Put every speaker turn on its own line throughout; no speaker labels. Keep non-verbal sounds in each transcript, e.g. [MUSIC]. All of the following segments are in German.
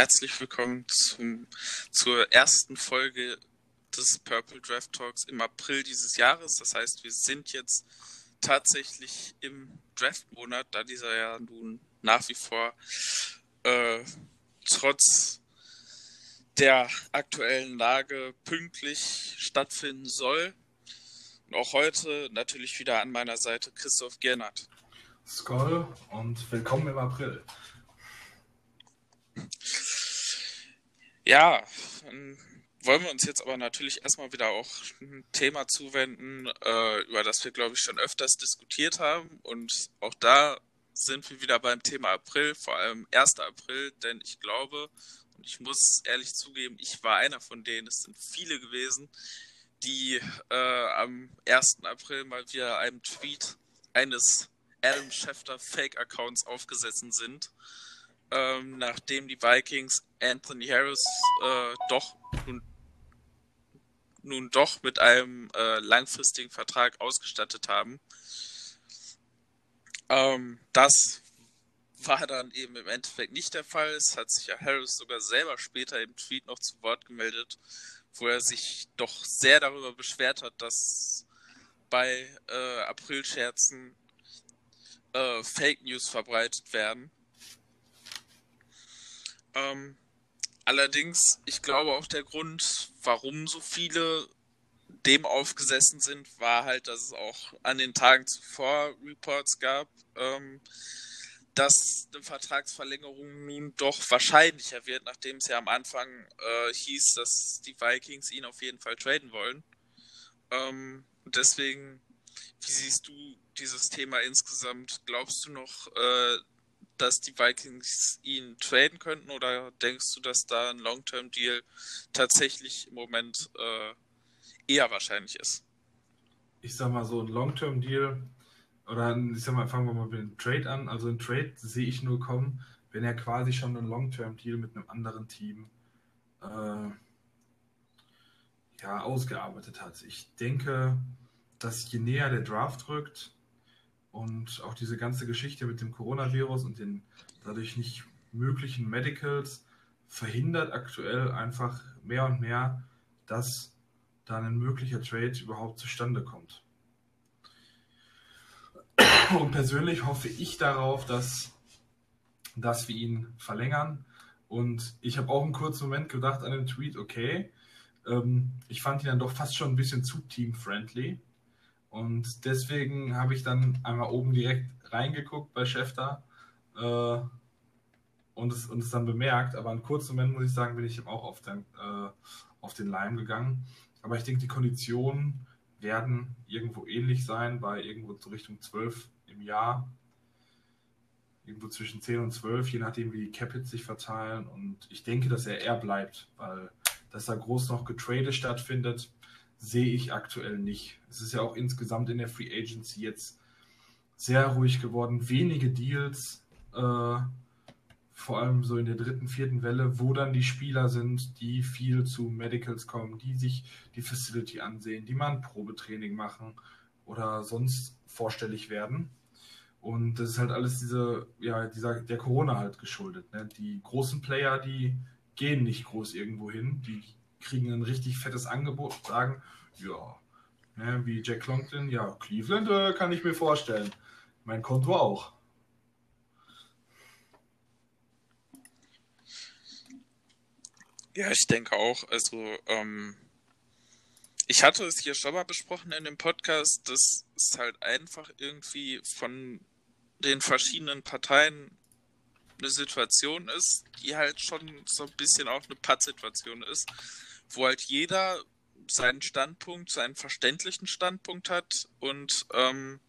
Herzlich willkommen zum, zur ersten Folge des Purple Draft Talks im April dieses Jahres. Das heißt, wir sind jetzt tatsächlich im Draft-Monat, da dieser ja nun nach wie vor äh, trotz der aktuellen Lage pünktlich stattfinden soll. Und auch heute natürlich wieder an meiner Seite Christoph Gernert.
Skoll und willkommen im April.
Ja, wollen wir uns jetzt aber natürlich erstmal wieder auch ein Thema zuwenden, äh, über das wir, glaube ich, schon öfters diskutiert haben. Und auch da sind wir wieder beim Thema April, vor allem 1. April, denn ich glaube, und ich muss ehrlich zugeben, ich war einer von denen, es sind viele gewesen, die äh, am 1. April mal wieder einem Tweet eines Adam Schefter Fake-Accounts aufgesessen sind ähm, nachdem die Vikings Anthony Harris äh, doch nun, nun, doch mit einem äh, langfristigen Vertrag ausgestattet haben. Ähm, das war dann eben im Endeffekt nicht der Fall. Es hat sich ja Harris sogar selber später im Tweet noch zu Wort gemeldet, wo er sich doch sehr darüber beschwert hat, dass bei äh, Aprilscherzen äh, Fake News verbreitet werden. Ähm, allerdings, ich glaube auch der Grund, warum so viele dem aufgesessen sind, war halt, dass es auch an den Tagen zuvor Reports gab, ähm, dass eine Vertragsverlängerung nun doch wahrscheinlicher wird, nachdem es ja am Anfang äh, hieß, dass die Vikings ihn auf jeden Fall traden wollen. Ähm, deswegen, wie siehst du dieses Thema insgesamt? Glaubst du noch, äh, dass die Vikings ihn traden könnten oder denkst du, dass da ein Long-Term-Deal tatsächlich im Moment äh, eher wahrscheinlich ist?
Ich sag mal so, ein Long-Term-Deal oder ich sag mal, fangen wir mal mit dem Trade an. Also ein Trade sehe ich nur kommen, wenn er quasi schon einen Long-Term-Deal mit einem anderen Team äh, ja, ausgearbeitet hat. Ich denke, dass je näher der Draft rückt, und auch diese ganze Geschichte mit dem Coronavirus und den dadurch nicht möglichen Medicals verhindert aktuell einfach mehr und mehr, dass da ein möglicher Trade überhaupt zustande kommt. Und persönlich hoffe ich darauf, dass, dass wir ihn verlängern. Und ich habe auch einen kurzen Moment gedacht an den Tweet, okay, ähm, ich fand ihn dann doch fast schon ein bisschen zu team-friendly. Und deswegen habe ich dann einmal oben direkt reingeguckt bei Schäfter äh, und, es, und es dann bemerkt. Aber einen kurzen Moment, muss ich sagen, bin ich auch auf den, äh, auf den Leim gegangen. Aber ich denke, die Konditionen werden irgendwo ähnlich sein, bei irgendwo zu Richtung 12 im Jahr. Irgendwo zwischen 10 und 12, je nachdem, wie die Capits sich verteilen. Und ich denke, dass er eher bleibt, weil dass da groß noch Getrade stattfindet sehe ich aktuell nicht. Es ist ja auch insgesamt in der Free Agency jetzt sehr ruhig geworden. Wenige Deals, äh, vor allem so in der dritten, vierten Welle, wo dann die Spieler sind, die viel zu Medicals kommen, die sich die Facility ansehen, die mal ein Probetraining machen oder sonst vorstellig werden. Und das ist halt alles diese, ja, dieser, der Corona halt geschuldet. Ne? Die großen Player, die gehen nicht groß irgendwo hin, die kriegen ein richtig fettes Angebot und sagen, ja, ne, wie Jack Longton, ja, Cleveland äh, kann ich mir vorstellen. Mein Konto auch.
Ja, ich denke auch. Also, ähm, ich hatte es hier schon mal besprochen in dem Podcast, dass es halt einfach irgendwie von den verschiedenen Parteien eine Situation ist, die halt schon so ein bisschen auch eine Pattsituation ist wo halt jeder seinen Standpunkt, seinen verständlichen Standpunkt hat und ähm,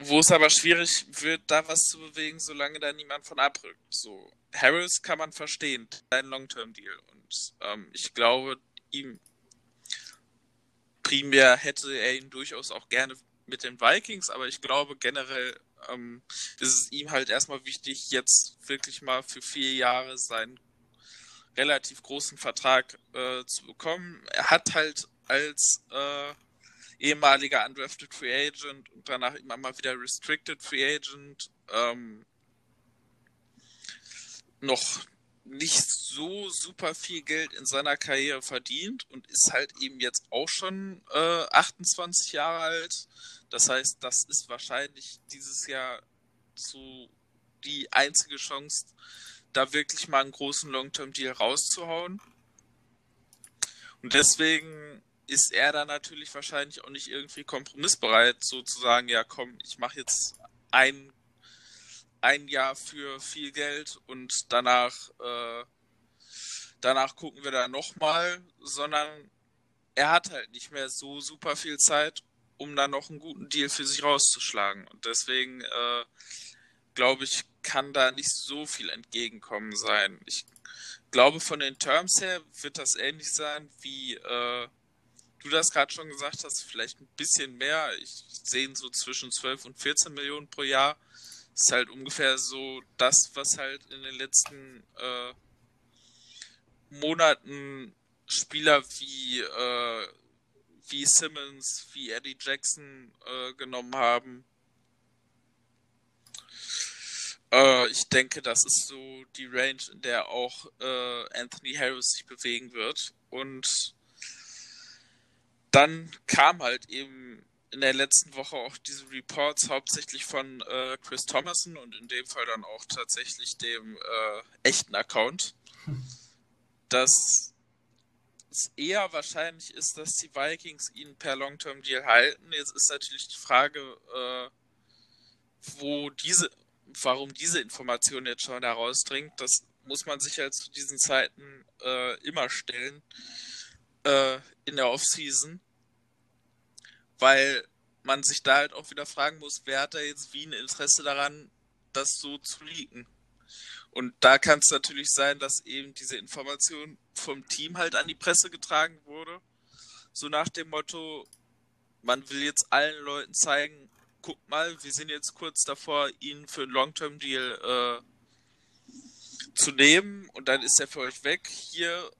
wo es aber schwierig wird, da was zu bewegen, solange da niemand von abrückt. So, Harris kann man verstehen, ein Long-Term-Deal. Und ähm, ich glaube, ihm primär hätte er ihn durchaus auch gerne mit den Vikings, aber ich glaube generell ähm, ist es ihm halt erstmal wichtig, jetzt wirklich mal für vier Jahre seinen relativ großen Vertrag äh, zu bekommen. Er hat halt als äh, ehemaliger Undrafted Free Agent und danach immer mal wieder Restricted Free Agent ähm, noch nicht so super viel Geld in seiner Karriere verdient und ist halt eben jetzt auch schon äh, 28 Jahre alt. Das heißt, das ist wahrscheinlich dieses Jahr so die einzige Chance, da wirklich mal einen großen Long-Term-Deal rauszuhauen. Und deswegen ist er da natürlich wahrscheinlich auch nicht irgendwie kompromissbereit, sozusagen, ja komm, ich mache jetzt ein, ein Jahr für viel Geld und danach, äh, danach gucken wir da nochmal, sondern er hat halt nicht mehr so super viel Zeit, um dann noch einen guten Deal für sich rauszuschlagen. Und deswegen äh, glaube ich, kann da nicht so viel entgegenkommen sein. Ich glaube, von den Terms her wird das ähnlich sein, wie äh, du das gerade schon gesagt hast, vielleicht ein bisschen mehr. Ich sehe so zwischen 12 und 14 Millionen pro Jahr. Ist halt ungefähr so das, was halt in den letzten äh, Monaten Spieler wie, äh, wie Simmons, wie Eddie Jackson äh, genommen haben. Äh, ich denke, das ist so die Range, in der auch äh, Anthony Harris sich bewegen wird. Und dann kam halt eben in der letzten Woche auch diese Reports hauptsächlich von äh, Chris Thomason und in dem Fall dann auch tatsächlich dem äh, echten Account, [LAUGHS] dass es eher wahrscheinlich ist, dass die Vikings ihn per Long-Term-Deal halten. Jetzt ist natürlich die Frage, äh, wo diese, warum diese Information jetzt schon herausdringt. Das muss man sich halt zu diesen Zeiten äh, immer stellen äh, in der Offseason, weil man sich da halt auch wieder fragen muss, wer hat da jetzt wie ein Interesse daran, das so zu leaken. Und da kann es natürlich sein, dass eben diese Information vom Team halt an die Presse getragen wurde. So nach dem Motto, man will jetzt allen Leuten zeigen, guck mal, wir sind jetzt kurz davor, ihn für einen Long-Term-Deal äh, zu nehmen und dann ist er für euch weg. Hier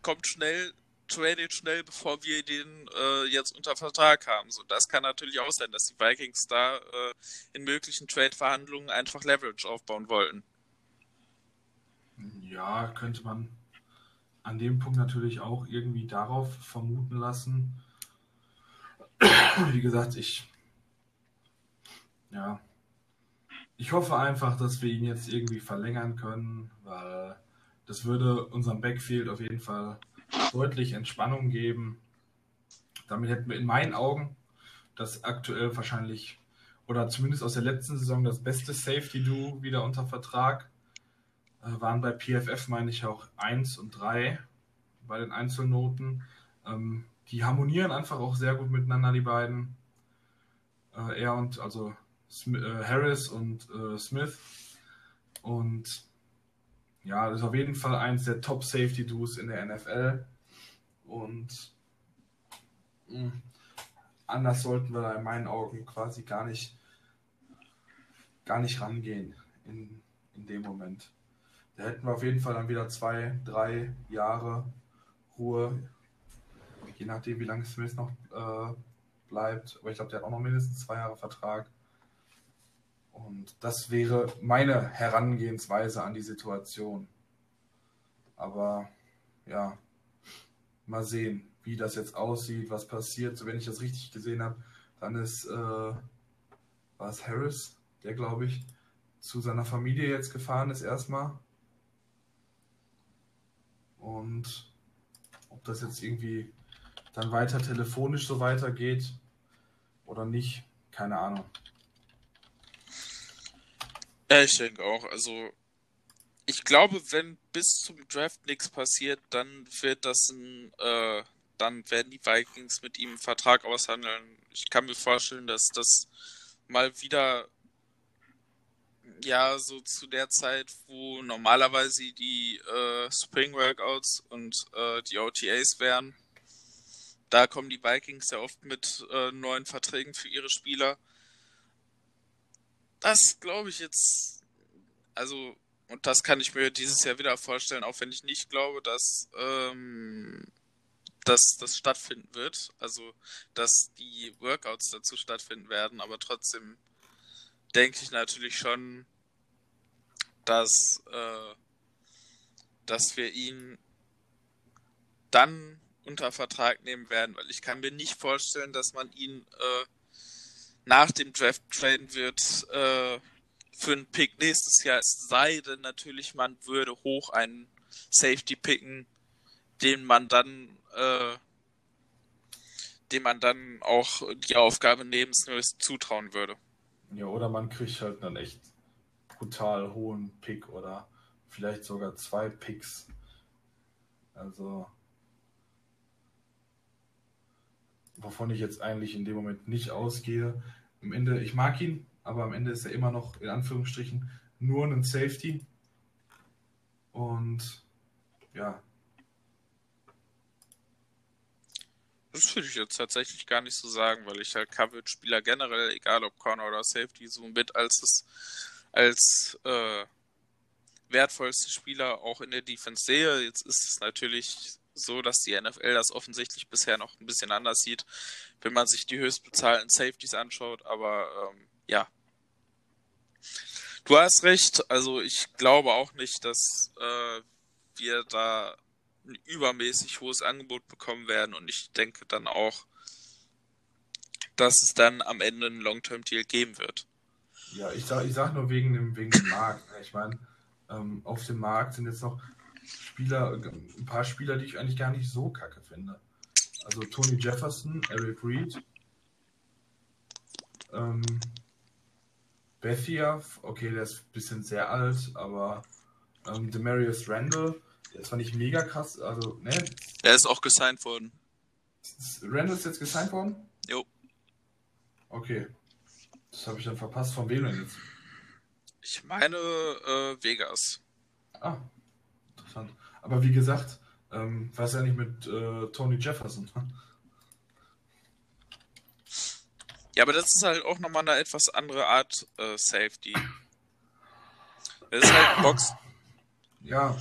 kommt schnell, tradet schnell, bevor wir den äh, jetzt unter Vertrag haben. So, das kann natürlich auch sein, dass die Vikings da äh, in möglichen Trade-Verhandlungen einfach Leverage aufbauen wollten.
Ja, könnte man an dem Punkt natürlich auch irgendwie darauf vermuten lassen. Wie gesagt, ich ja, ich hoffe einfach, dass wir ihn jetzt irgendwie verlängern können, weil das würde unserem Backfield auf jeden Fall deutlich Entspannung geben. Damit hätten wir in meinen Augen das aktuell wahrscheinlich oder zumindest aus der letzten Saison das beste Safety-Duo wieder unter Vertrag. Äh, waren bei PFF, meine ich, auch 1 und 3 bei den Einzelnoten. Ähm, die harmonieren einfach auch sehr gut miteinander, die beiden. Äh, er und, also Harris und äh, Smith. Und ja, das ist auf jeden Fall eins der Top Safety Duos in der NFL. Und mh, hm, anders sollten wir da in meinen Augen quasi gar nicht, gar nicht rangehen in, in dem Moment. Da hätten wir auf jeden Fall dann wieder zwei, drei Jahre Ruhe, je nachdem, wie lange Smith noch äh, bleibt. Aber ich glaube, der hat auch noch mindestens zwei Jahre Vertrag. Und das wäre meine Herangehensweise an die Situation. Aber ja, mal sehen, wie das jetzt aussieht, was passiert. So, wenn ich das richtig gesehen habe, dann ist, äh, war es Harris, der glaube ich zu seiner Familie jetzt gefahren ist erstmal. Und ob das jetzt irgendwie dann weiter telefonisch so weitergeht oder nicht, keine Ahnung.
Ja, ich denke auch. Also, ich glaube, wenn bis zum Draft nichts passiert, dann wird das ein, äh, dann werden die Vikings mit ihm einen Vertrag aushandeln. Ich kann mir vorstellen, dass das mal wieder, ja, so zu der Zeit, wo normalerweise die äh, Spring Workouts und äh, die OTAs wären, da kommen die Vikings ja oft mit äh, neuen Verträgen für ihre Spieler das glaube ich jetzt, also, und das kann ich mir dieses Jahr wieder vorstellen, auch wenn ich nicht glaube, dass, ähm, dass das stattfinden wird. Also, dass die Workouts dazu stattfinden werden, aber trotzdem denke ich natürlich schon, dass, äh, dass wir ihn dann unter Vertrag nehmen werden, weil ich kann mir nicht vorstellen, dass man ihn äh, nach dem Draft traden wird äh, für einen Pick nächstes Jahr, es sei denn natürlich, man würde hoch einen Safety picken, den man dann äh, dem man dann auch die Aufgabe neben Snowes zutrauen würde.
Ja, oder man kriegt halt einen echt brutal hohen Pick oder vielleicht sogar zwei Picks. Also wovon ich jetzt eigentlich in dem Moment nicht ausgehe. Am Ende, ich mag ihn, aber am Ende ist er immer noch in Anführungsstrichen nur ein Safety. Und ja.
Das würde ich jetzt tatsächlich gar nicht so sagen, weil ich halt Coverage-Spieler generell, egal ob Corner oder Safety, so mit als das, als äh, wertvollste Spieler auch in der Defense sehe. Jetzt ist es natürlich so, dass die NFL das offensichtlich bisher noch ein bisschen anders sieht, wenn man sich die höchstbezahlten Safeties anschaut. Aber ähm, ja, du hast recht. Also ich glaube auch nicht, dass äh, wir da ein übermäßig hohes Angebot bekommen werden. Und ich denke dann auch, dass es dann am Ende einen Long-Term-Deal geben wird.
Ja, ich sage ich sag nur wegen dem, wegen dem Markt. Ich meine, ähm, auf dem Markt sind jetzt noch Spieler, ein paar Spieler, die ich eigentlich gar nicht so kacke finde. Also Tony Jefferson, Eric Reed, ähm, Bethia, okay, der ist ein bisschen sehr alt, aber ähm, Demarius Randall, der ist zwar nicht mega krass, also, ne?
Er ist auch gesigned worden.
Randall ist jetzt gesigned worden?
Jo.
Okay. Das habe ich dann verpasst. Von wem denn jetzt?
Ich meine äh, Vegas.
Ah, interessant. Aber wie gesagt, ähm, was ja nicht mit äh, Tony Jefferson?
Ja, aber das ist halt auch nochmal eine etwas andere Art äh, Safety. Das ist halt Box.
Ja.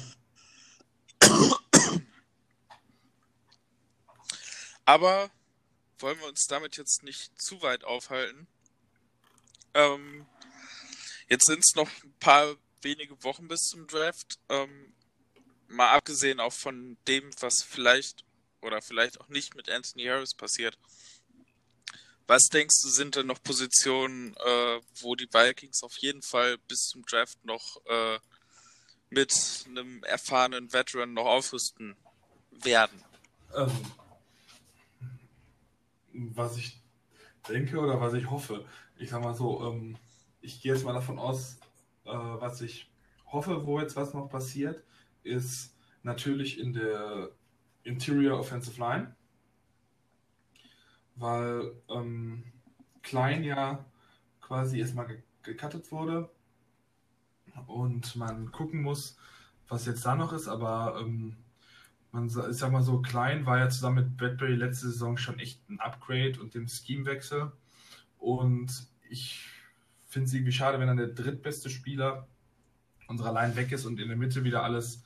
Aber wollen wir uns damit jetzt nicht zu weit aufhalten? Ähm, jetzt sind es noch ein paar wenige Wochen bis zum Draft. Ähm, mal abgesehen auch von dem, was vielleicht oder vielleicht auch nicht mit Anthony Harris passiert. Was denkst du, sind denn noch Positionen, äh, wo die Vikings auf jeden Fall bis zum Draft noch äh, mit einem erfahrenen Veteran noch aufrüsten werden?
Ähm, was ich denke oder was ich hoffe, ich sag mal so, ähm, ich gehe jetzt mal davon aus, äh, was ich hoffe, wo jetzt was noch passiert, ist natürlich in der Interior Offensive Line, weil ähm, Klein ja quasi erstmal ge gecuttet wurde und man gucken muss, was jetzt da noch ist, aber ähm, man ich sag mal so, Klein war ja zusammen mit Bradbury letzte Saison schon echt ein Upgrade und dem Schemewechsel und ich finde es irgendwie schade, wenn dann der drittbeste Spieler unserer Line weg ist und in der Mitte wieder alles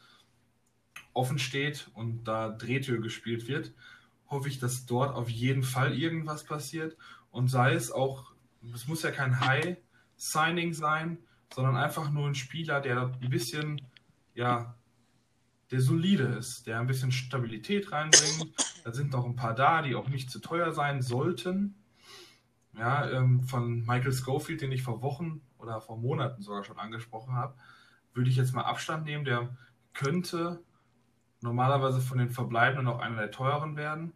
offen steht und da Drehtür gespielt wird, hoffe ich, dass dort auf jeden Fall irgendwas passiert und sei es auch, es muss ja kein High-Signing sein, sondern einfach nur ein Spieler, der ein bisschen, ja, der solide ist, der ein bisschen Stabilität reinbringt. Da sind noch ein paar da, die auch nicht zu teuer sein sollten. Ja, ähm, von Michael Schofield, den ich vor Wochen oder vor Monaten sogar schon angesprochen habe, würde ich jetzt mal Abstand nehmen. Der könnte normalerweise von den Verbleibenden auch einer der teuren werden.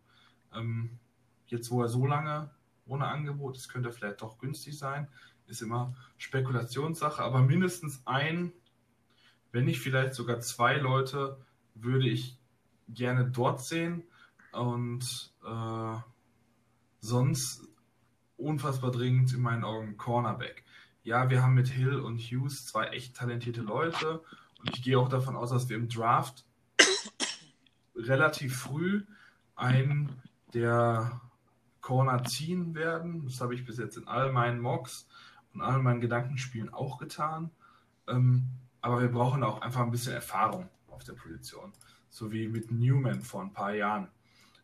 Ähm, jetzt, wo er so lange ohne Angebot ist, könnte er vielleicht doch günstig sein. Ist immer Spekulationssache, aber mindestens ein, wenn nicht vielleicht sogar zwei Leute, würde ich gerne dort sehen. Und äh, sonst unfassbar dringend in meinen Augen Cornerback. Ja, wir haben mit Hill und Hughes zwei echt talentierte Leute und ich gehe auch davon aus, dass wir im Draft relativ früh einen der Corner ziehen werden. Das habe ich bis jetzt in all meinen Mocks und all meinen Gedankenspielen auch getan. Ähm, aber wir brauchen auch einfach ein bisschen Erfahrung auf der Position. So wie mit Newman vor ein paar Jahren.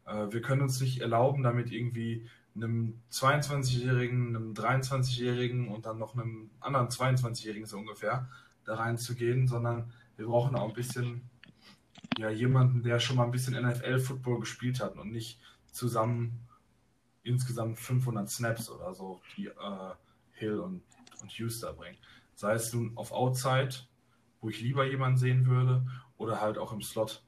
Äh, wir können uns nicht erlauben, damit irgendwie einem 22-Jährigen, einem 23-Jährigen und dann noch einem anderen 22-Jährigen so ungefähr da reinzugehen, sondern wir brauchen auch ein bisschen ja jemanden, der schon mal ein bisschen NFL-Football gespielt hat und nicht zusammen insgesamt 500 Snaps oder so, die äh, Hill und, und Hughes bringen. Sei es nun auf Outside, wo ich lieber jemanden sehen würde, oder halt auch im Slot.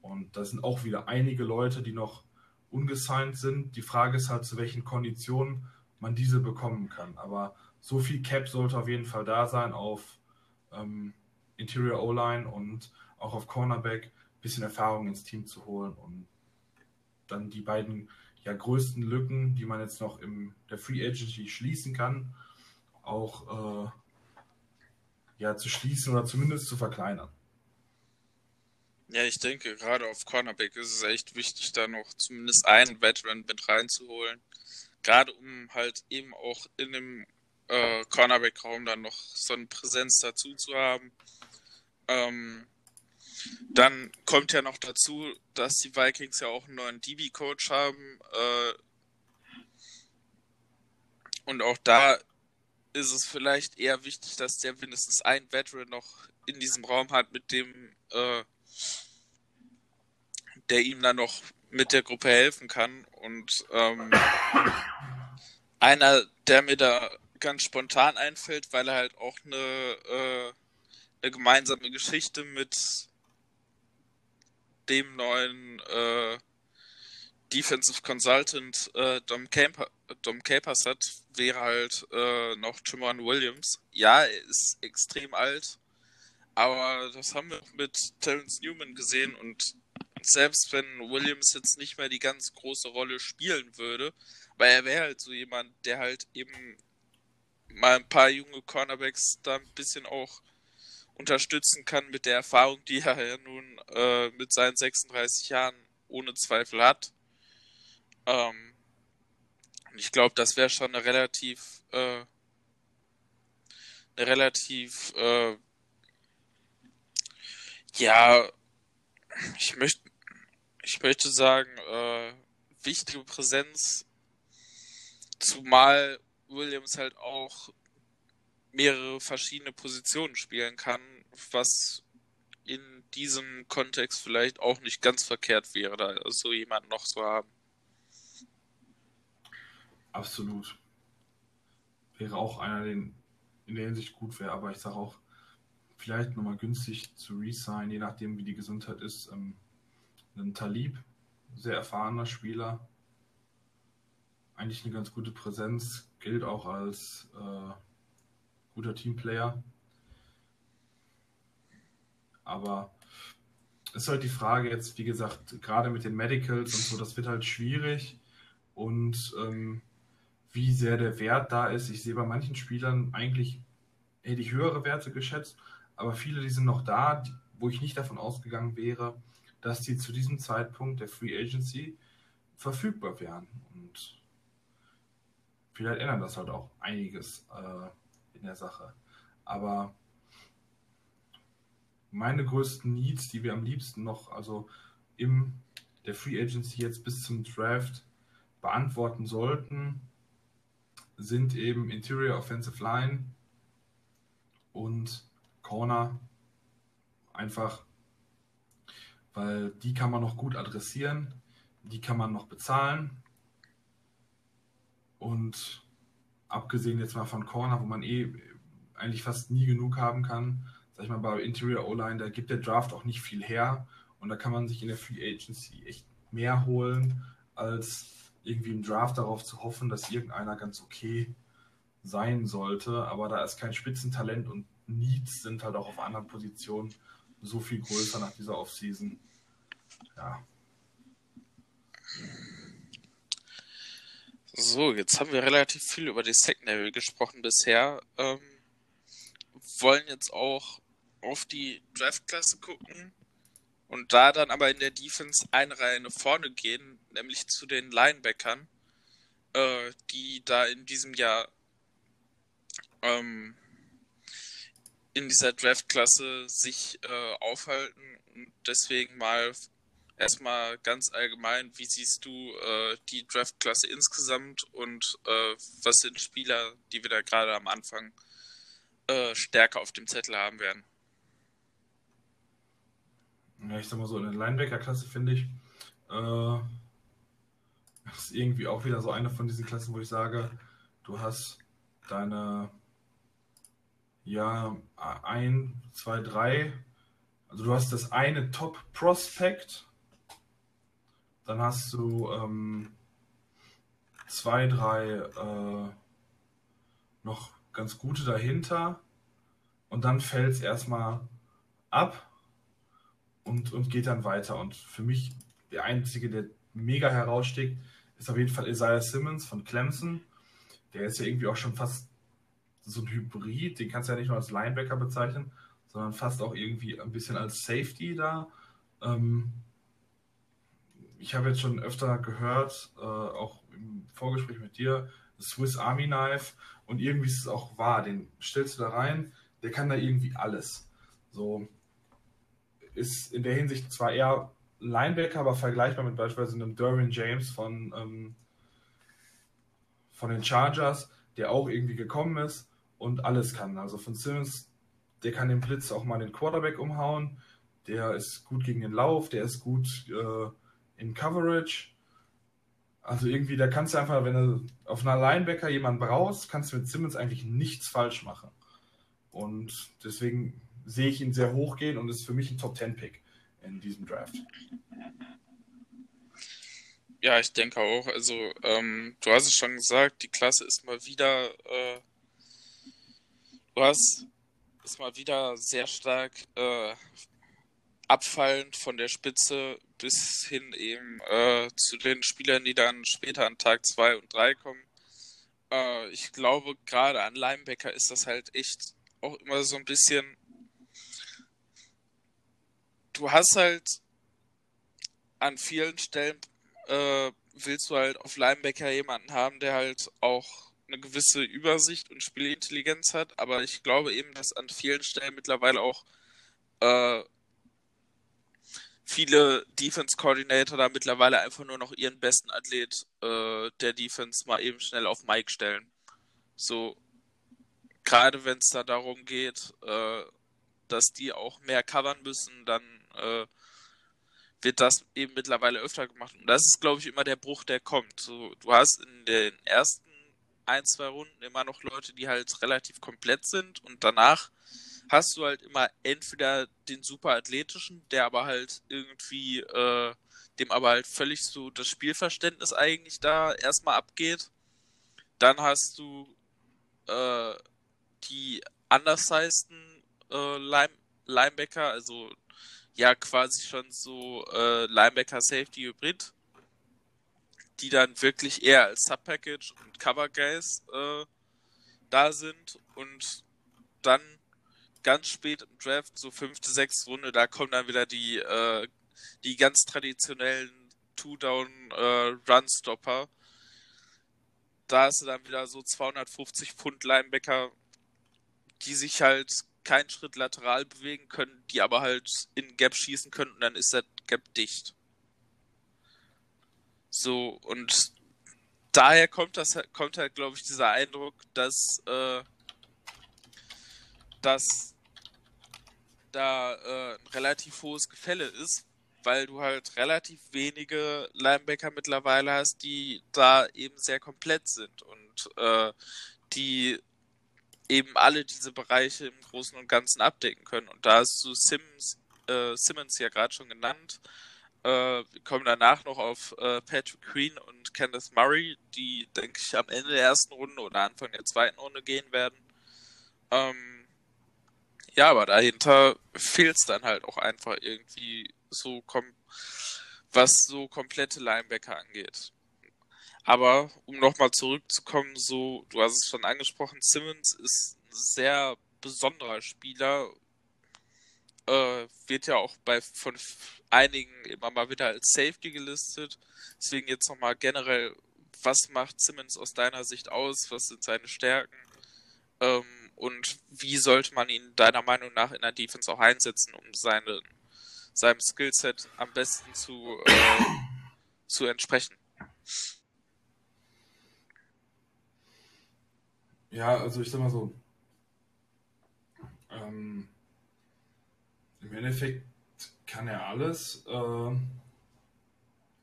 Und da sind auch wieder einige Leute, die noch ungesigned sind. Die Frage ist halt, zu welchen Konditionen man diese bekommen kann. Aber so viel Cap sollte auf jeden Fall da sein auf ähm, Interior O-Line und auch auf Cornerback, ein bisschen Erfahrung ins Team zu holen und dann die beiden ja, größten Lücken, die man jetzt noch in der Free Agency schließen kann, auch äh, ja, zu schließen oder zumindest zu verkleinern.
Ja, ich denke, gerade auf Cornerback ist es echt wichtig, da noch zumindest einen Veteran mit reinzuholen. Gerade um halt eben auch in dem äh, Cornerback-Raum dann noch so eine Präsenz dazu zu haben. Ähm, dann kommt ja noch dazu, dass die Vikings ja auch einen neuen DB-Coach haben. Äh, und auch da ist es vielleicht eher wichtig, dass der mindestens ein Veteran noch in diesem Raum hat, mit dem äh, der ihm dann noch mit der Gruppe helfen kann. Und ähm, einer, der mir da ganz spontan einfällt, weil er halt auch eine, äh, eine gemeinsame Geschichte mit dem neuen äh, Defensive Consultant äh, Dom, Camper, Dom Capers hat, wäre halt äh, noch Jamon Williams. Ja, er ist extrem alt, aber das haben wir mit Terence Newman gesehen und selbst wenn Williams jetzt nicht mehr die ganz große Rolle spielen würde, weil er wäre halt so jemand, der halt eben mal ein paar junge Cornerbacks da ein bisschen auch unterstützen kann mit der Erfahrung, die er ja nun äh, mit seinen 36 Jahren ohne Zweifel hat. Ähm, und ich glaube, das wäre schon eine relativ, äh, eine relativ, äh, ja, ich möchte, ich möchte sagen, äh, wichtige Präsenz, zumal Williams halt auch mehrere verschiedene Positionen spielen kann, was in diesem Kontext vielleicht auch nicht ganz verkehrt wäre, da so jemanden noch zu haben.
Absolut. Wäre auch einer, den in der Hinsicht gut wäre, aber ich sage auch, vielleicht nochmal günstig zu resign, je nachdem wie die Gesundheit ist. Ähm, ein Talib, sehr erfahrener Spieler, eigentlich eine ganz gute Präsenz, gilt auch als äh, guter Teamplayer. Aber es ist halt die Frage jetzt, wie gesagt, gerade mit den Medicals und so, das wird halt schwierig und ähm, wie sehr der Wert da ist. Ich sehe bei manchen Spielern eigentlich, hätte ich höhere Werte geschätzt, aber viele, die sind noch da, wo ich nicht davon ausgegangen wäre, dass die zu diesem Zeitpunkt der Free Agency verfügbar wären. Und vielleicht ändert das halt auch einiges äh, in der Sache. Aber meine größten Needs, die wir am liebsten noch, also im der Free Agency jetzt bis zum Draft beantworten sollten, sind eben Interior Offensive Line und Corner. Einfach weil die kann man noch gut adressieren, die kann man noch bezahlen. Und abgesehen jetzt mal von Corner, wo man eh eigentlich fast nie genug haben kann, sag ich mal, bei Interior O-Line, da gibt der Draft auch nicht viel her und da kann man sich in der Free Agency echt mehr holen, als irgendwie im Draft darauf zu hoffen, dass irgendeiner ganz okay sein sollte. Aber da ist kein Spitzentalent und Needs sind halt auch auf anderen Positionen so viel größer nach dieser Offseason. Ja.
So, jetzt haben wir relativ viel über die Secondary gesprochen bisher. Ähm, wollen jetzt auch auf die Draftklasse gucken und da dann aber in der Defense eine Reihe nach vorne gehen, nämlich zu den Linebackern, äh, die da in diesem Jahr ähm, in dieser Draftklasse sich äh, aufhalten und deswegen mal erstmal ganz allgemein, wie siehst du äh, die Draftklasse insgesamt und äh, was sind Spieler, die wir da gerade am Anfang äh, stärker auf dem Zettel haben werden?
ja, ich sag mal so, in der Linebacker-Klasse finde ich, äh, ist irgendwie auch wieder so eine von diesen Klassen, wo ich sage, du hast deine, ja, ein, zwei, drei, also du hast das eine Top-Prospect, dann hast du ähm, zwei, drei äh, noch ganz gute dahinter und dann fällt es erstmal ab und, und geht dann weiter. Und für mich der einzige, der mega heraussticht, ist auf jeden Fall Isaiah Simmons von Clemson. Der ist ja irgendwie auch schon fast so ein Hybrid. Den kannst du ja nicht nur als Linebacker bezeichnen, sondern fast auch irgendwie ein bisschen als Safety da. Ähm, ich habe jetzt schon öfter gehört, äh, auch im Vorgespräch mit dir, Swiss Army Knife und irgendwie ist es auch wahr. Den stellst du da rein, der kann da irgendwie alles. So ist in der Hinsicht zwar eher Linebacker, aber vergleichbar mit beispielsweise einem Derwin James von, ähm, von den Chargers, der auch irgendwie gekommen ist und alles kann. Also von Simmons, der kann den Blitz auch mal den Quarterback umhauen, der ist gut gegen den Lauf, der ist gut äh, in Coverage. Also irgendwie, da kannst du einfach, wenn du auf einer Linebacker jemanden brauchst, kannst du mit Simmons eigentlich nichts falsch machen. Und deswegen sehe ich ihn sehr hoch gehen und ist für mich ein Top 10 Pick in diesem Draft.
Ja, ich denke auch. Also, ähm, du hast es schon gesagt, die Klasse ist mal wieder, äh, du hast ist mal wieder sehr stark äh, abfallend von der Spitze bis hin eben äh, zu den Spielern, die dann später an Tag 2 und 3 kommen. Äh, ich glaube, gerade an Linebacker ist das halt echt auch immer so ein bisschen du hast halt an vielen Stellen äh, willst du halt auf Linebacker jemanden haben, der halt auch eine gewisse Übersicht und Spielintelligenz hat, aber ich glaube eben, dass an vielen Stellen mittlerweile auch äh, viele Defense Coordinator da mittlerweile einfach nur noch ihren besten Athlet äh, der Defense mal eben schnell auf Mike stellen. So, gerade wenn es da darum geht, äh, dass die auch mehr covern müssen, dann äh, wird das eben mittlerweile öfter gemacht. Und das ist, glaube ich, immer der Bruch, der kommt. So, du hast in den ersten ein, zwei Runden immer noch Leute, die halt relativ komplett sind und danach hast du halt immer entweder den super athletischen, der aber halt irgendwie, äh, dem aber halt völlig so das Spielverständnis eigentlich da erstmal abgeht. Dann hast du äh, die undersizeden äh, Line Linebacker, also ja quasi schon so äh, Linebacker Safety Hybrid, die dann wirklich eher als Subpackage und Cover Guys äh, da sind und dann ganz spät im Draft, so fünfte, sechste Runde, da kommen dann wieder die, äh, die ganz traditionellen Two-Down-Run-Stopper. Äh, da hast du dann wieder so 250 Pfund Linebacker, die sich halt keinen Schritt lateral bewegen können, die aber halt in Gap schießen können und dann ist der Gap dicht. So, und daher kommt das kommt halt, glaube ich, dieser Eindruck, dass, äh, dass da äh, ein relativ hohes Gefälle ist, weil du halt relativ wenige Linebacker mittlerweile hast, die da eben sehr komplett sind und äh, die eben alle diese Bereiche im Großen und Ganzen abdecken können. Und da hast du Sims, äh, Simmons ja gerade schon genannt. Äh, wir kommen danach noch auf äh, Patrick Queen und Kenneth Murray, die, denke ich, am Ende der ersten Runde oder Anfang der zweiten Runde gehen werden. Ähm, ja, aber dahinter fehlt es dann halt auch einfach irgendwie so, was so komplette Linebacker angeht. Aber um nochmal zurückzukommen, so, du hast es schon angesprochen, Simmons ist ein sehr besonderer Spieler. Äh, wird ja auch bei von einigen immer mal wieder als Safety gelistet. Deswegen jetzt nochmal generell, was macht Simmons aus deiner Sicht aus? Was sind seine Stärken? Ähm, und wie sollte man ihn deiner Meinung nach in der Defense auch einsetzen, um seine, seinem Skillset am besten zu, äh, zu entsprechen?
Ja, also ich sag mal so. Ähm, Im Endeffekt kann er alles. Äh,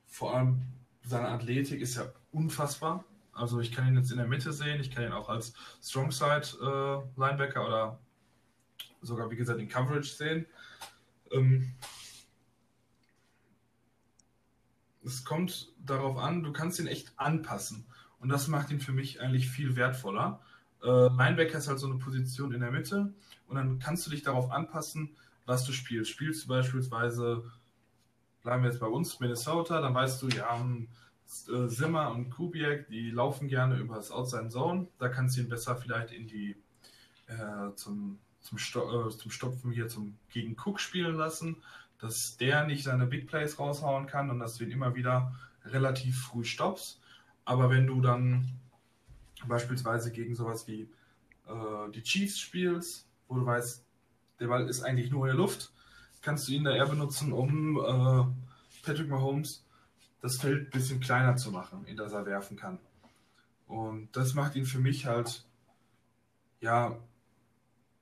vor allem seine Athletik ist ja unfassbar. Also ich kann ihn jetzt in der Mitte sehen, ich kann ihn auch als Strongside äh, Linebacker oder sogar wie gesagt in Coverage sehen. Ähm, es kommt darauf an, du kannst ihn echt anpassen. Und das macht ihn für mich eigentlich viel wertvoller. Äh, Linebacker ist halt so eine Position in der Mitte und dann kannst du dich darauf anpassen, was du spielst. Spielst du beispielsweise, bleiben wir jetzt bei uns, Minnesota, dann weißt du, ja, hm, äh, Zimmer und Kubiak, die laufen gerne über das Outside Zone. Da kannst du ihn besser vielleicht in die äh, zum, zum, Sto äh, zum Stopfen hier zum gegen Cook spielen lassen, dass der nicht seine Big Plays raushauen kann und dass du ihn immer wieder relativ früh stoppst. Aber wenn du dann beispielsweise gegen sowas wie äh, die Chiefs spielst, wo du weißt, der Ball ist eigentlich nur in der Luft, kannst du ihn da eher benutzen, um äh, Patrick Mahomes das Feld ein bisschen kleiner zu machen, in das er werfen kann. Und das macht ihn für mich halt, ja,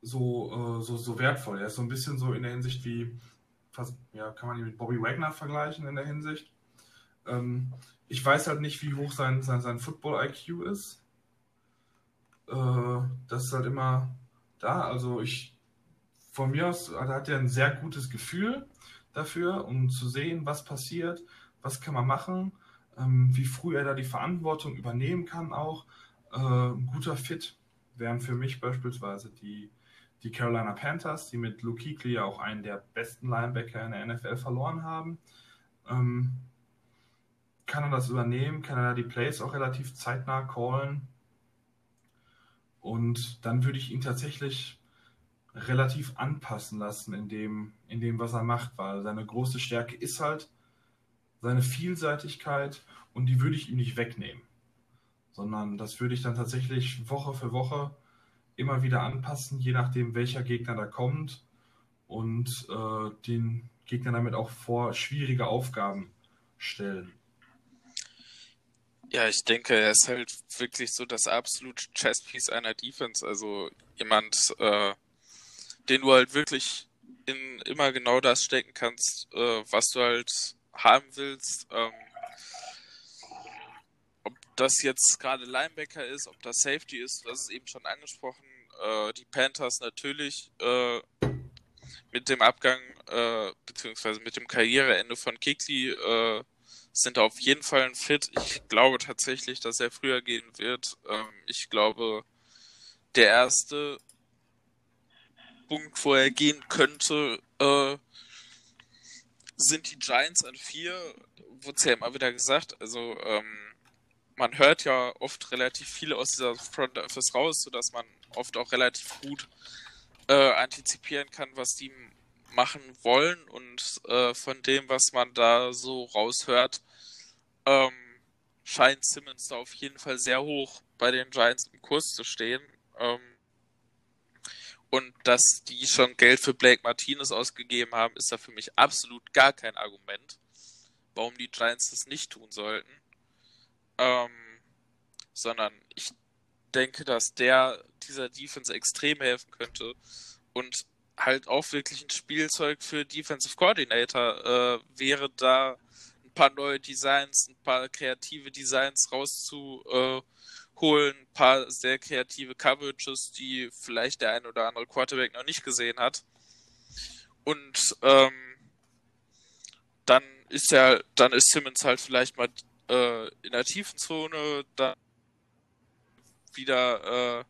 so, äh, so, so wertvoll. Er ist so ein bisschen so in der Hinsicht wie, fast, ja, kann man ihn mit Bobby Wagner vergleichen in der Hinsicht. Ähm, ich weiß halt nicht, wie hoch sein, sein, sein Football-IQ ist. Äh, das ist halt immer da. Also ich, von mir aus hat er ein sehr gutes Gefühl dafür, um zu sehen, was passiert, was kann man machen, ähm, wie früh er da die Verantwortung übernehmen kann auch. Äh, ein guter Fit wären für mich beispielsweise die, die Carolina Panthers, die mit Luke Kuechly ja auch einen der besten Linebacker in der NFL verloren haben. Ähm, kann er das übernehmen? Kann er da die Plays auch relativ zeitnah callen? Und dann würde ich ihn tatsächlich relativ anpassen lassen in dem, in dem, was er macht, weil seine große Stärke ist halt seine Vielseitigkeit und die würde ich ihm nicht wegnehmen, sondern das würde ich dann tatsächlich Woche für Woche immer wieder anpassen, je nachdem, welcher Gegner da kommt und äh, den Gegner damit auch vor schwierige Aufgaben stellen.
Ja, ich denke, er ist halt wirklich so das absolute Chesspiece einer Defense. Also jemand, äh, den du halt wirklich in immer genau das stecken kannst, äh, was du halt haben willst. Ähm, ob das jetzt gerade Linebacker ist, ob das Safety ist, das ist eben schon angesprochen. Äh, die Panthers natürlich äh, mit dem Abgang äh, beziehungsweise mit dem Karriereende von Kikli äh, sind auf jeden Fall ein Fit. Ich glaube tatsächlich, dass er früher gehen wird. Ähm, ich glaube, der erste Punkt, wo er gehen könnte, äh, sind die Giants an vier, wurde es ja immer wieder gesagt. Also ähm, man hört ja oft relativ viel aus dieser Front Office raus, sodass man oft auch relativ gut äh, antizipieren kann, was die machen wollen und äh, von dem, was man da so raushört, ähm, scheint Simmons da auf jeden Fall sehr hoch bei den Giants im Kurs zu stehen. Ähm, und dass die schon Geld für Blake Martinez ausgegeben haben, ist da für mich absolut gar kein Argument, warum die Giants das nicht tun sollten. Ähm, sondern ich denke, dass der dieser Defense extrem helfen könnte und halt auch wirklich ein Spielzeug für Defensive Coordinator äh, wäre, da ein paar neue Designs, ein paar kreative Designs rauszuholen, ein paar sehr kreative Coverages, die vielleicht der ein oder andere Quarterback noch nicht gesehen hat. Und ähm, dann ist ja, dann ist Simmons halt vielleicht mal äh, in der tiefen Zone, dann wieder äh,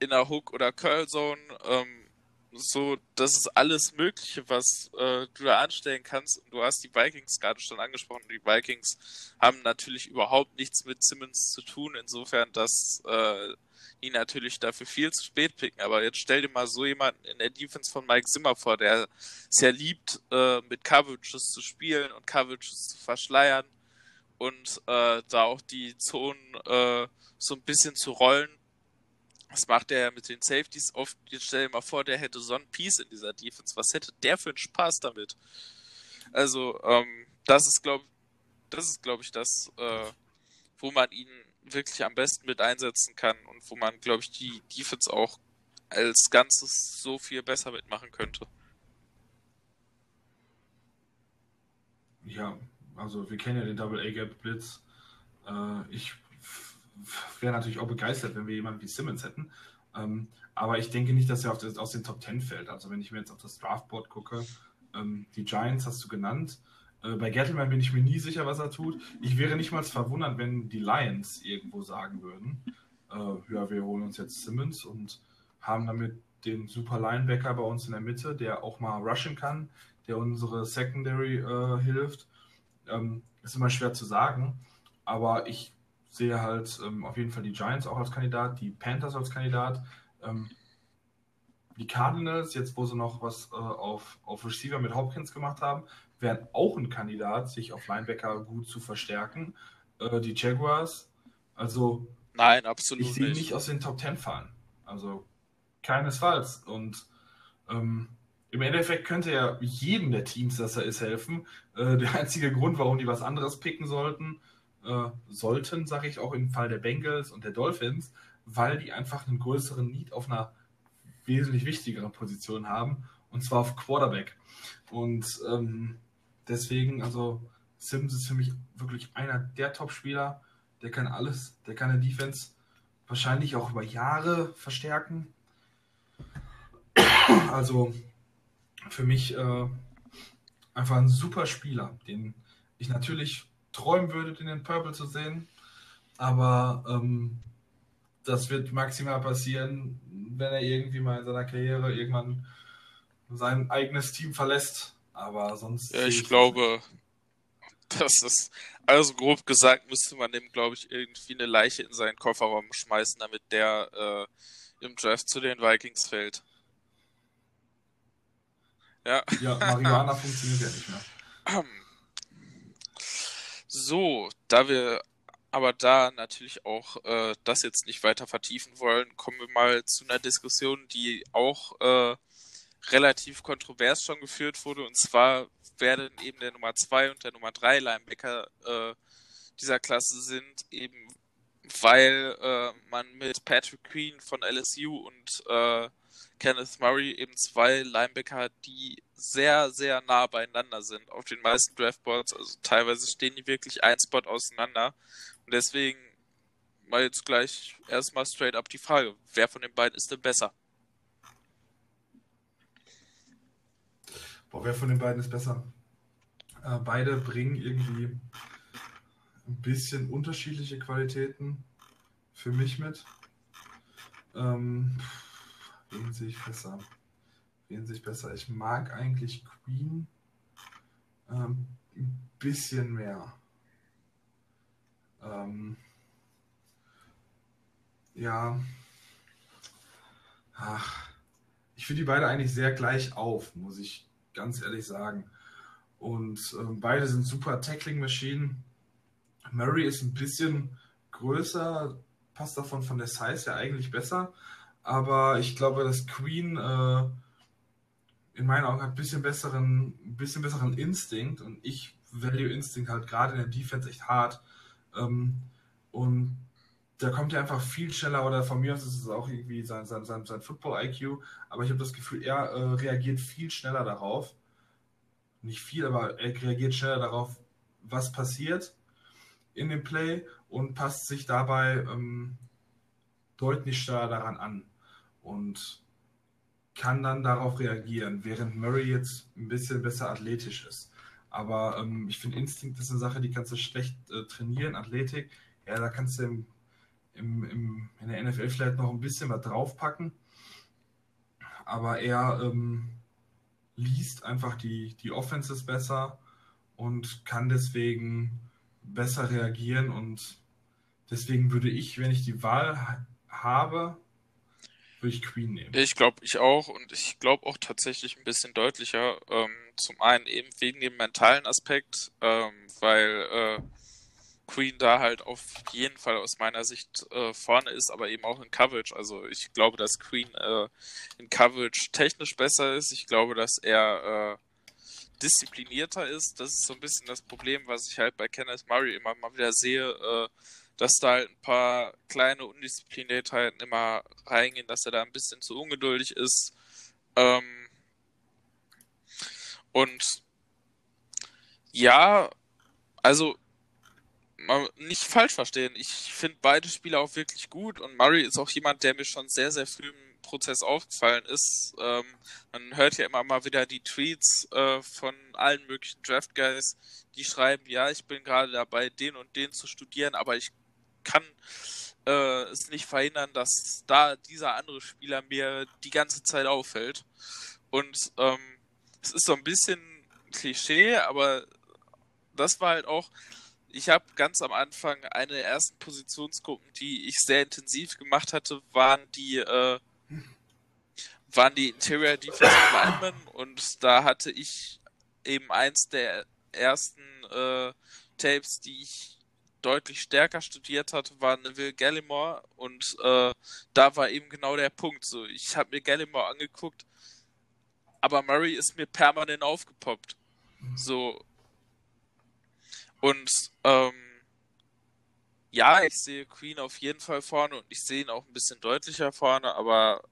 in der Hook oder Curl Zone. Ähm, so, das ist alles Mögliche, was äh, du da anstellen kannst. Und du hast die Vikings gerade schon angesprochen. Die Vikings haben natürlich überhaupt nichts mit Simmons zu tun, insofern, dass äh, die natürlich dafür viel zu spät picken. Aber jetzt stell dir mal so jemanden in der Defense von Mike Zimmer vor, der ja liebt, äh, mit Coverages zu spielen und Coverages zu verschleiern und äh, da auch die Zonen äh, so ein bisschen zu rollen das macht er mit den Safeties oft. Jetzt stell dir mal vor, der hätte so einen Piece in dieser Defense. Was hätte der für einen Spaß damit? Also, ähm, das ist, glaube das ist, glaube ich, das, äh, wo man ihn wirklich am besten mit einsetzen kann und wo man, glaube ich, die Defense auch als Ganzes so viel besser mitmachen könnte.
Ja, also wir kennen ja den Double A-Gap Blitz. Äh, ich wäre natürlich auch begeistert, wenn wir jemanden wie Simmons hätten. Ähm, aber ich denke nicht, dass er das, aus den Top 10 fällt. Also wenn ich mir jetzt auf das Draftboard gucke, ähm, die Giants hast du genannt. Äh, bei Gettleman bin ich mir nie sicher, was er tut. Ich wäre nicht mal verwundert, wenn die Lions irgendwo sagen würden, äh, ja, wir holen uns jetzt Simmons und haben damit den super Linebacker bei uns in der Mitte, der auch mal rushen kann, der unsere Secondary äh, hilft. Ähm, ist immer schwer zu sagen, aber ich sehe halt ähm, auf jeden Fall die Giants auch als Kandidat, die Panthers als Kandidat, ähm, die Cardinals, jetzt wo sie noch was äh, auf, auf Receiver mit Hopkins gemacht haben, wären auch ein Kandidat, sich auf Linebacker gut zu verstärken. Äh, die Jaguars, also
Nein, absolut
ich sehe nicht. nicht aus den Top Ten fallen. Also keinesfalls. Und ähm, im Endeffekt könnte ja jedem der Teams, dass er ist, helfen. Äh, der einzige Grund, warum die was anderes picken sollten, äh, sollten, sage ich auch im Fall der Bengals und der Dolphins, weil die einfach einen größeren Need auf einer wesentlich wichtigeren Position haben, und zwar auf Quarterback. Und ähm, deswegen, also Sims ist für mich wirklich einer der Top-Spieler. Der kann alles, der kann eine Defense wahrscheinlich auch über Jahre verstärken. Also für mich äh, einfach ein super Spieler, den ich natürlich träumen würde, den in Purple zu sehen. Aber ähm, das wird maximal passieren, wenn er irgendwie mal in seiner Karriere irgendwann sein eigenes Team verlässt. Aber sonst.
Ja, ich glaube, das ist, also grob gesagt, müsste man dem, glaube ich, irgendwie eine Leiche in seinen Kofferraum schmeißen, damit der äh, im Draft zu den Vikings fällt.
Ja. Ja, Marihuana funktioniert ja nicht mehr. [CLEARS THROAT]
So, da wir aber da natürlich auch äh, das jetzt nicht weiter vertiefen wollen, kommen wir mal zu einer Diskussion, die auch äh, relativ kontrovers schon geführt wurde. Und zwar werden eben der Nummer 2 und der Nummer 3 Linebacker äh, dieser Klasse sind, eben weil äh, man mit Patrick Queen von LSU und äh, Kenneth Murray eben zwei Linebacker, die sehr, sehr nah beieinander sind auf den meisten Draftboards. Also teilweise stehen die wirklich ein Spot auseinander. Und deswegen mal jetzt gleich erstmal straight up die Frage, wer von den beiden ist denn besser?
Boah, wer von den beiden ist besser? Äh, beide bringen irgendwie ein bisschen unterschiedliche Qualitäten für mich mit. Ähm, wen sehe ich besser? Wen sehe ich besser? Ich mag eigentlich Queen ähm, ein bisschen mehr. Ähm, ja. Ach, ich finde die beide eigentlich sehr gleich auf, muss ich ganz ehrlich sagen. Und ähm, beide sind super Tackling-Maschinen. Murray ist ein bisschen größer, passt davon von der Size ja eigentlich besser. Aber ich glaube, dass Queen äh, in meinen Augen hat ein bisschen besseren, bisschen besseren Instinkt und ich value Instinct halt gerade in der Defense echt hart. Ähm, und da kommt er einfach viel schneller, oder von mir aus ist es auch irgendwie sein, sein, sein, sein Football-IQ, aber ich habe das Gefühl, er äh, reagiert viel schneller darauf. Nicht viel, aber er reagiert schneller darauf, was passiert in dem Play und passt sich dabei ähm, deutlich schneller daran an und kann dann darauf reagieren, während Murray jetzt ein bisschen besser athletisch ist. Aber ähm, ich finde, Instinkt ist eine Sache, die kannst du schlecht äh, trainieren. Athletik, ja, da kannst du im, im, im, in der NFL vielleicht noch ein bisschen was draufpacken. Aber er ähm, liest einfach die, die Offenses besser und kann deswegen besser reagieren. Und deswegen würde ich, wenn ich die Wahl habe, würde ich Queen nehmen.
Ich glaube, ich auch. Und ich glaube auch tatsächlich ein bisschen deutlicher. Ähm, zum einen eben wegen dem mentalen Aspekt, ähm, weil äh, Queen da halt auf jeden Fall aus meiner Sicht äh, vorne ist, aber eben auch in Coverage. Also ich glaube, dass Queen äh, in Coverage technisch besser ist. Ich glaube, dass er äh, disziplinierter ist. Das ist so ein bisschen das Problem, was ich halt bei Kenneth Murray immer mal wieder sehe äh, dass da halt ein paar kleine Undiszipliniertheiten immer reingehen, dass er da ein bisschen zu ungeduldig ist. Ähm, und ja, also nicht falsch verstehen. Ich finde beide Spieler auch wirklich gut und Murray ist auch jemand, der mir schon sehr, sehr früh im Prozess aufgefallen ist. Ähm, man hört ja immer mal wieder die Tweets äh, von allen möglichen Draft Guys, die schreiben, ja, ich bin gerade dabei, den und den zu studieren, aber ich kann äh, es nicht verhindern, dass da dieser andere Spieler mir die ganze Zeit auffällt. Und ähm, es ist so ein bisschen Klischee, aber das war halt auch, ich habe ganz am Anfang eine der ersten Positionsgruppen, die ich sehr intensiv gemacht hatte, waren die äh, waren die Interior Defensive Linemen und da hatte ich eben eins der ersten äh, Tapes, die ich deutlich stärker studiert hatte, war Neville Gallimore und äh, da war eben genau der Punkt. So, ich habe mir Gallimore angeguckt, aber Murray ist mir permanent aufgepoppt. So und ähm, ja, ich sehe Queen auf jeden Fall vorne und ich sehe ihn auch ein bisschen deutlicher vorne, aber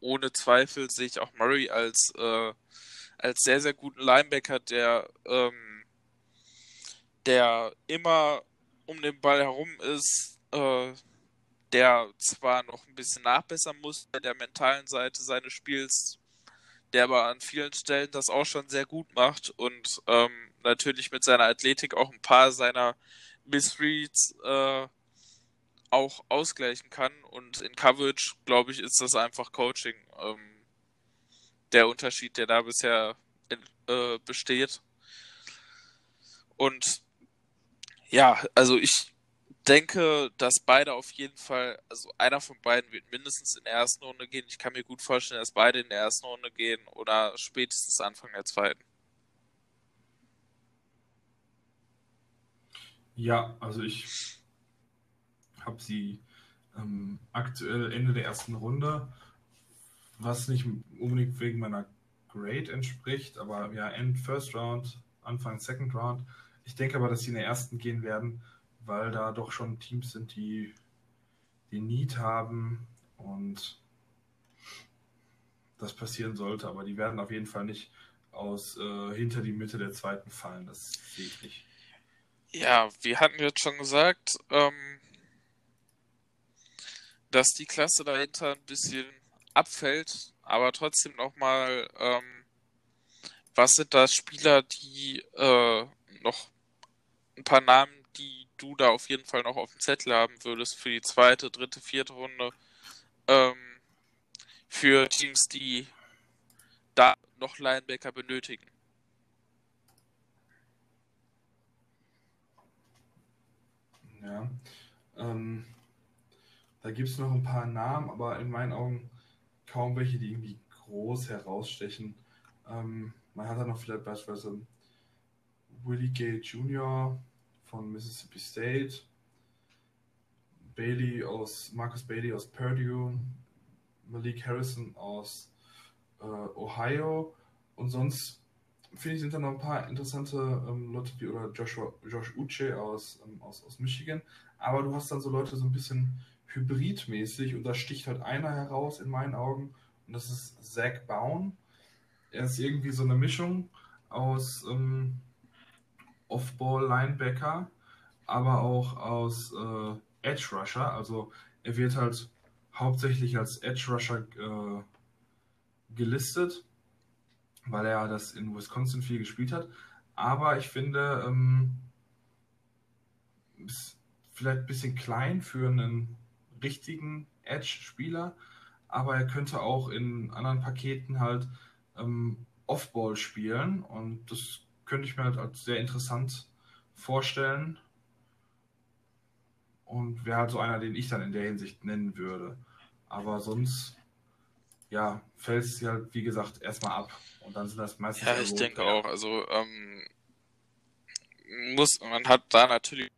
ohne Zweifel sehe ich auch Murray als, äh, als sehr, sehr guten Linebacker, der, ähm, der immer um den Ball herum ist, äh, der zwar noch ein bisschen nachbessern muss bei der mentalen Seite seines Spiels, der aber an vielen Stellen das auch schon sehr gut macht und ähm, natürlich mit seiner Athletik auch ein paar seiner Missreads äh, auch ausgleichen kann. Und in Coverage, glaube ich, ist das einfach Coaching. Ähm, der Unterschied, der da bisher äh, besteht. Und ja, also ich denke, dass beide auf jeden Fall, also einer von beiden wird mindestens in der ersten Runde gehen. Ich kann mir gut vorstellen, dass beide in der ersten Runde gehen oder spätestens Anfang der zweiten.
Ja, also ich habe sie ähm, aktuell Ende der ersten Runde, was nicht unbedingt wegen meiner Grade entspricht, aber ja, End First Round, Anfang Second Round. Ich denke aber, dass sie in der ersten gehen werden, weil da doch schon Teams sind, die den Need haben und das passieren sollte, aber die werden auf jeden Fall nicht aus äh, hinter die Mitte der zweiten fallen. Das sehe ich nicht.
Ja, wir hatten jetzt schon gesagt, ähm, dass die Klasse dahinter ein bisschen abfällt, aber trotzdem nochmal, ähm, was sind da Spieler, die äh, noch ein paar Namen, die du da auf jeden Fall noch auf dem Zettel haben würdest für die zweite, dritte, vierte Runde, ähm, für Teams, die da noch Linebacker benötigen?
Ja. Ähm, da gibt es noch ein paar Namen, aber in meinen Augen kaum welche, die irgendwie groß herausstechen. Ähm, man hat da noch vielleicht beispielsweise Willie Gay Jr. von Mississippi State, Bailey aus Marcus Bailey aus Purdue, Malik Harrison aus äh, Ohio und sonst finde ich, sind da noch ein paar interessante ähm, Leute wie oder Joshua, Josh Uche aus, ähm, aus, aus Michigan. Aber du hast dann so Leute so ein bisschen hybridmäßig und da sticht halt einer heraus in meinen Augen und das ist Zach Baum. Er ist irgendwie so eine Mischung aus ähm, Off-Ball-Linebacker, aber auch aus äh, Edge-Rusher. Also er wird halt hauptsächlich als Edge-Rusher äh, gelistet weil er das in Wisconsin viel gespielt hat. Aber ich finde, ähm, ist vielleicht ein bisschen klein für einen richtigen Edge-Spieler, aber er könnte auch in anderen Paketen halt ähm, Off-Ball spielen und das könnte ich mir halt als sehr interessant vorstellen und wäre halt so einer, den ich dann in der Hinsicht nennen würde. Aber sonst ja, fällt es ja, wie gesagt, erstmal ab. Und dann sind das meistens.
Ja, ich denke auch. Also, ähm, muss, man hat da natürlich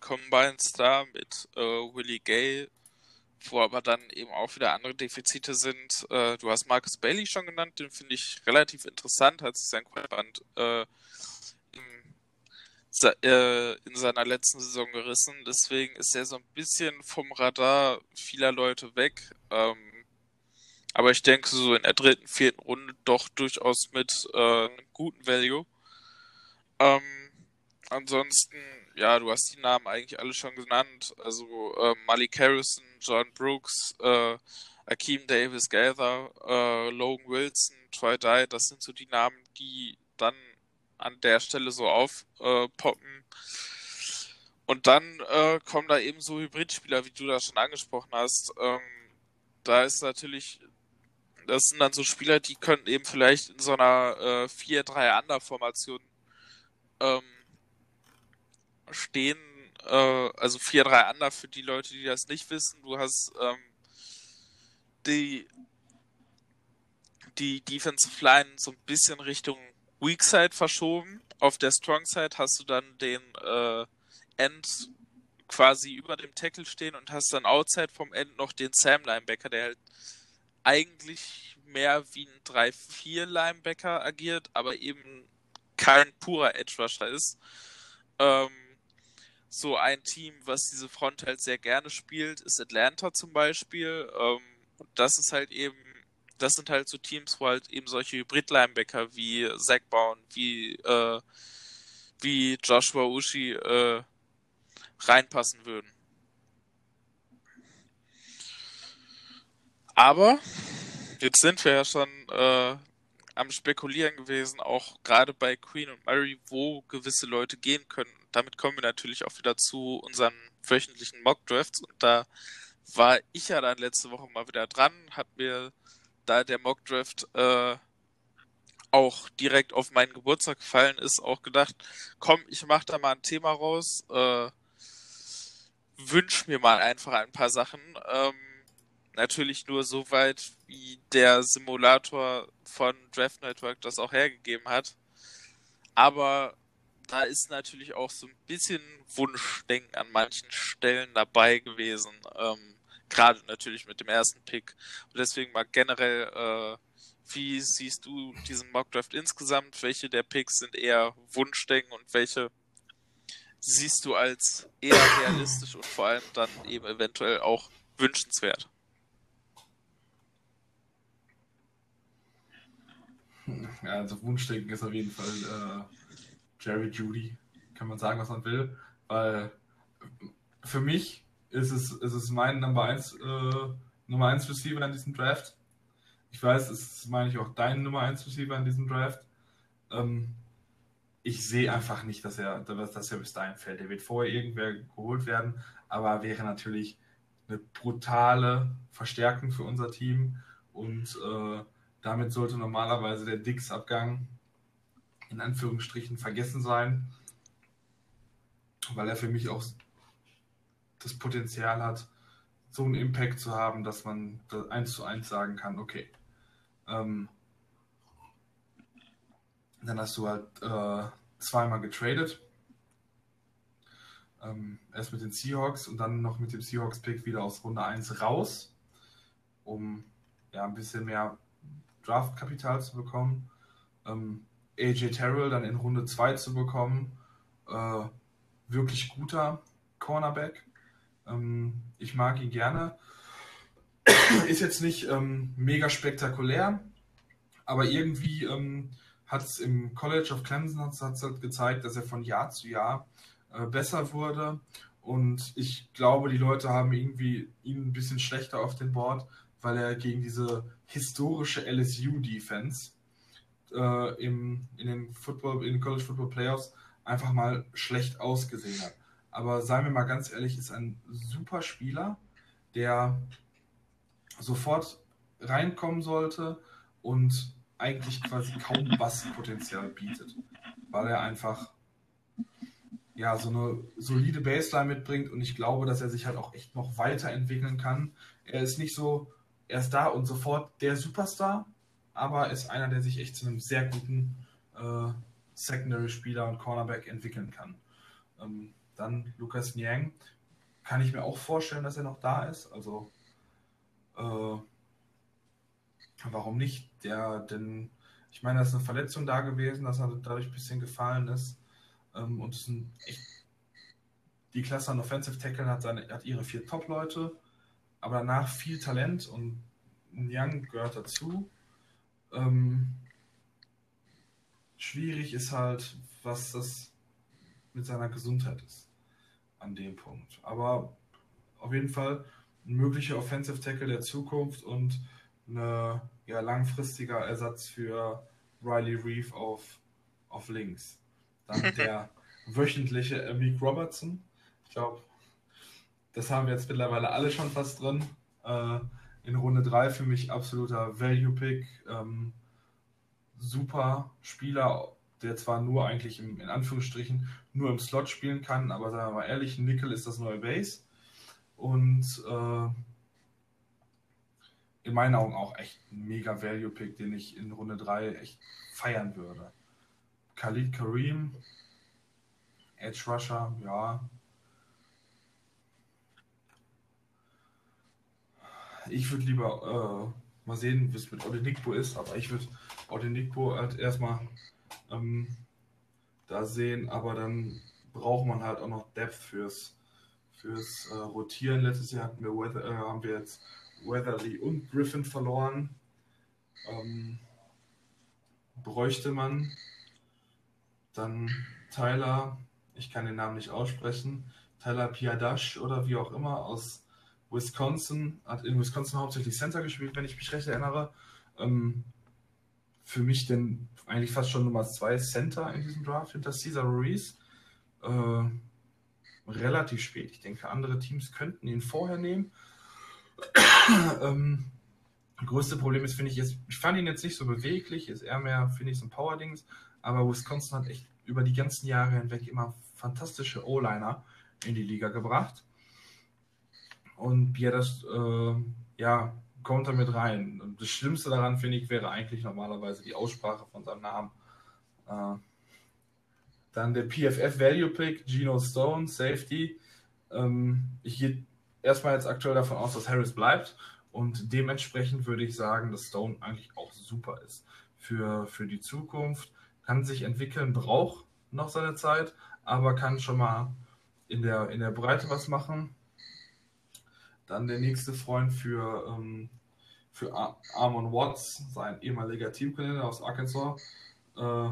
Combines da mit äh, Willie Gay, wo aber dann eben auch wieder andere Defizite sind. Äh, du hast Marcus Bailey schon genannt, den finde ich relativ interessant, hat sich sein Quadband äh, in, äh, in seiner letzten Saison gerissen. Deswegen ist er so ein bisschen vom Radar vieler Leute weg. Ähm, aber ich denke, so in der dritten, vierten Runde doch durchaus mit äh, einem guten Value. Ähm, ansonsten, ja, du hast die Namen eigentlich alle schon genannt. Also äh, Malik Harrison, John Brooks, äh, Akeem Davis Gather, äh, Logan Wilson, Troy Dye, das sind so die Namen, die dann an der Stelle so aufpoppen. Und dann äh, kommen da eben so Hybridspieler, wie du das schon angesprochen hast. Ähm, da ist natürlich, das sind dann so Spieler, die können eben vielleicht in so einer äh, 4-3-Under-Formation ähm, stehen, äh, also 4-3 Under für die Leute, die das nicht wissen. Du hast ähm, die, die Defensive Line so ein bisschen Richtung Weak Side verschoben. Auf der Strong Side hast du dann den äh, End quasi über dem Tackle stehen und hast dann outside vom End noch den Sam Linebacker, der halt eigentlich mehr wie ein 3-4 Linebacker agiert, aber eben kein purer Edge Rusher ist. Ähm, so ein Team, was diese Front halt sehr gerne spielt, ist Atlanta zum Beispiel. Ähm, das ist halt eben, das sind halt so Teams, wo halt eben solche Hybrid-Linebacker wie Zach Brown, wie, äh, wie Joshua Ushi äh, reinpassen würden. Aber jetzt sind wir ja schon äh, am Spekulieren gewesen, auch gerade bei Queen und Murray, wo gewisse Leute gehen können damit kommen wir natürlich auch wieder zu unseren wöchentlichen Mock Drafts und da war ich ja dann letzte Woche mal wieder dran, hat mir da der Mock Draft äh, auch direkt auf meinen Geburtstag gefallen ist, auch gedacht, komm, ich mach da mal ein Thema raus, äh, wünsch mir mal einfach ein paar Sachen. Ähm, natürlich nur so weit, wie der Simulator von Draft Network das auch hergegeben hat. Aber da ist natürlich auch so ein bisschen Wunschdenken an manchen Stellen dabei gewesen. Ähm, Gerade natürlich mit dem ersten Pick. Und deswegen mal generell, äh, wie siehst du diesen Mockdraft insgesamt? Welche der Picks sind eher Wunschdenken und welche siehst du als eher realistisch und vor allem dann eben eventuell auch wünschenswert?
Ja, also Wunschdenken ist auf jeden Fall äh Jerry Judy, kann man sagen, was man will, weil für mich ist es, ist es mein Nummer 1 äh, Nummer 1 Receiver in diesem Draft. Ich weiß, es ist, meine ich, auch dein Nummer 1 Receiver in diesem Draft. Ähm, ich sehe einfach nicht, dass er, dass er bis dahin fällt. Er wird vorher irgendwer geholt werden, aber wäre natürlich eine brutale Verstärkung für unser Team und äh, damit sollte normalerweise der Dix-Abgang in Anführungsstrichen vergessen sein, weil er für mich auch das Potenzial hat, so einen Impact zu haben, dass man eins zu eins sagen kann, okay. Ähm, dann hast du halt äh, zweimal getradet. Ähm, erst mit den Seahawks und dann noch mit dem Seahawks-Pick wieder aus Runde 1 raus, um ja ein bisschen mehr Draftkapital zu bekommen. Ähm, AJ Terrell dann in Runde 2 zu bekommen. Äh, wirklich guter Cornerback. Ähm, ich mag ihn gerne. Ist jetzt nicht ähm, mega spektakulär, aber irgendwie ähm, hat es im College of Clemson hat's, halt gezeigt, dass er von Jahr zu Jahr äh, besser wurde. Und ich glaube, die Leute haben irgendwie ihn ein bisschen schlechter auf dem Board, weil er gegen diese historische LSU-Defense äh, im, in den Football, in den College Football Playoffs einfach mal schlecht ausgesehen hat. Aber seien wir mal ganz ehrlich, ist ein super Spieler, der sofort reinkommen sollte und eigentlich quasi kaum Basspotenzial bietet, weil er einfach ja so eine solide Baseline mitbringt und ich glaube, dass er sich halt auch echt noch weiterentwickeln kann. Er ist nicht so, er ist da und sofort der Superstar, aber ist einer, der sich echt zu einem sehr guten äh, Secondary-Spieler und Cornerback entwickeln kann. Ähm, dann Lukas Niang, kann ich mir auch vorstellen, dass er noch da ist. Also äh, warum nicht? Der, denn ich meine, da ist eine Verletzung da gewesen, dass er dadurch ein bisschen gefallen ist. Ähm, und es sind echt die Klasse an Offensive Tackle hat, seine, hat ihre vier Top-Leute, aber danach viel Talent und Young gehört dazu. Ähm, schwierig ist halt, was das mit seiner Gesundheit ist an dem Punkt. Aber auf jeden Fall ein möglicher Offensive Tackle der Zukunft und ein ja, langfristiger Ersatz für Riley Reeve auf, auf links. Dann [LAUGHS] der wöchentliche Amik Robertson. Ich glaube, das haben wir jetzt mittlerweile alle schon fast drin. Äh, in Runde 3 für mich absoluter Value-Pick. Ähm, super Spieler, der zwar nur eigentlich im, in Anführungsstrichen nur im Slot spielen kann, aber sagen wir mal ehrlich, Nickel ist das neue Base. Und äh, in meinen Augen auch echt ein mega Value-Pick, den ich in Runde 3 echt feiern würde. Khalid Kareem, Edge Rusher, ja. Ich würde lieber äh, mal sehen, wie es mit Odenigbo ist, aber ich würde Odenigbo halt erstmal ähm, da sehen, aber dann braucht man halt auch noch Depth fürs, fürs äh, Rotieren. Letztes Jahr hatten wir Weather, äh, haben wir jetzt Weatherly und Griffin verloren. Ähm, bräuchte man dann Tyler, ich kann den Namen nicht aussprechen, Tyler Piadash oder wie auch immer aus Wisconsin, hat in Wisconsin hauptsächlich Center gespielt, wenn ich mich recht erinnere. Ähm, für mich denn eigentlich fast schon Nummer zwei Center in diesem Draft hinter Cesar Ruiz. Äh, relativ spät. Ich denke, andere Teams könnten ihn vorher nehmen. [COUGHS] ähm, größte Problem ist, finde ich, jetzt, ich fand ihn jetzt nicht so beweglich, ist eher mehr, finde ich, so ein Power-Dings, aber Wisconsin hat echt über die ganzen Jahre hinweg immer fantastische O-Liner in die Liga gebracht. Und Biedas, äh, ja, kommt da mit rein. Das Schlimmste daran, finde ich, wäre eigentlich normalerweise die Aussprache von seinem Namen. Äh, dann der PFF Value Pick, Geno Stone, Safety. Ähm, ich gehe erstmal jetzt aktuell davon aus, dass Harris bleibt. Und dementsprechend würde ich sagen, dass Stone eigentlich auch super ist für, für die Zukunft. Kann sich entwickeln, braucht noch seine Zeit, aber kann schon mal in der, in der Breite was machen. Dann der nächste Freund für, ähm, für Ar Armon Watts, sein ehemaliger Teamkollege aus Arkansas. Äh,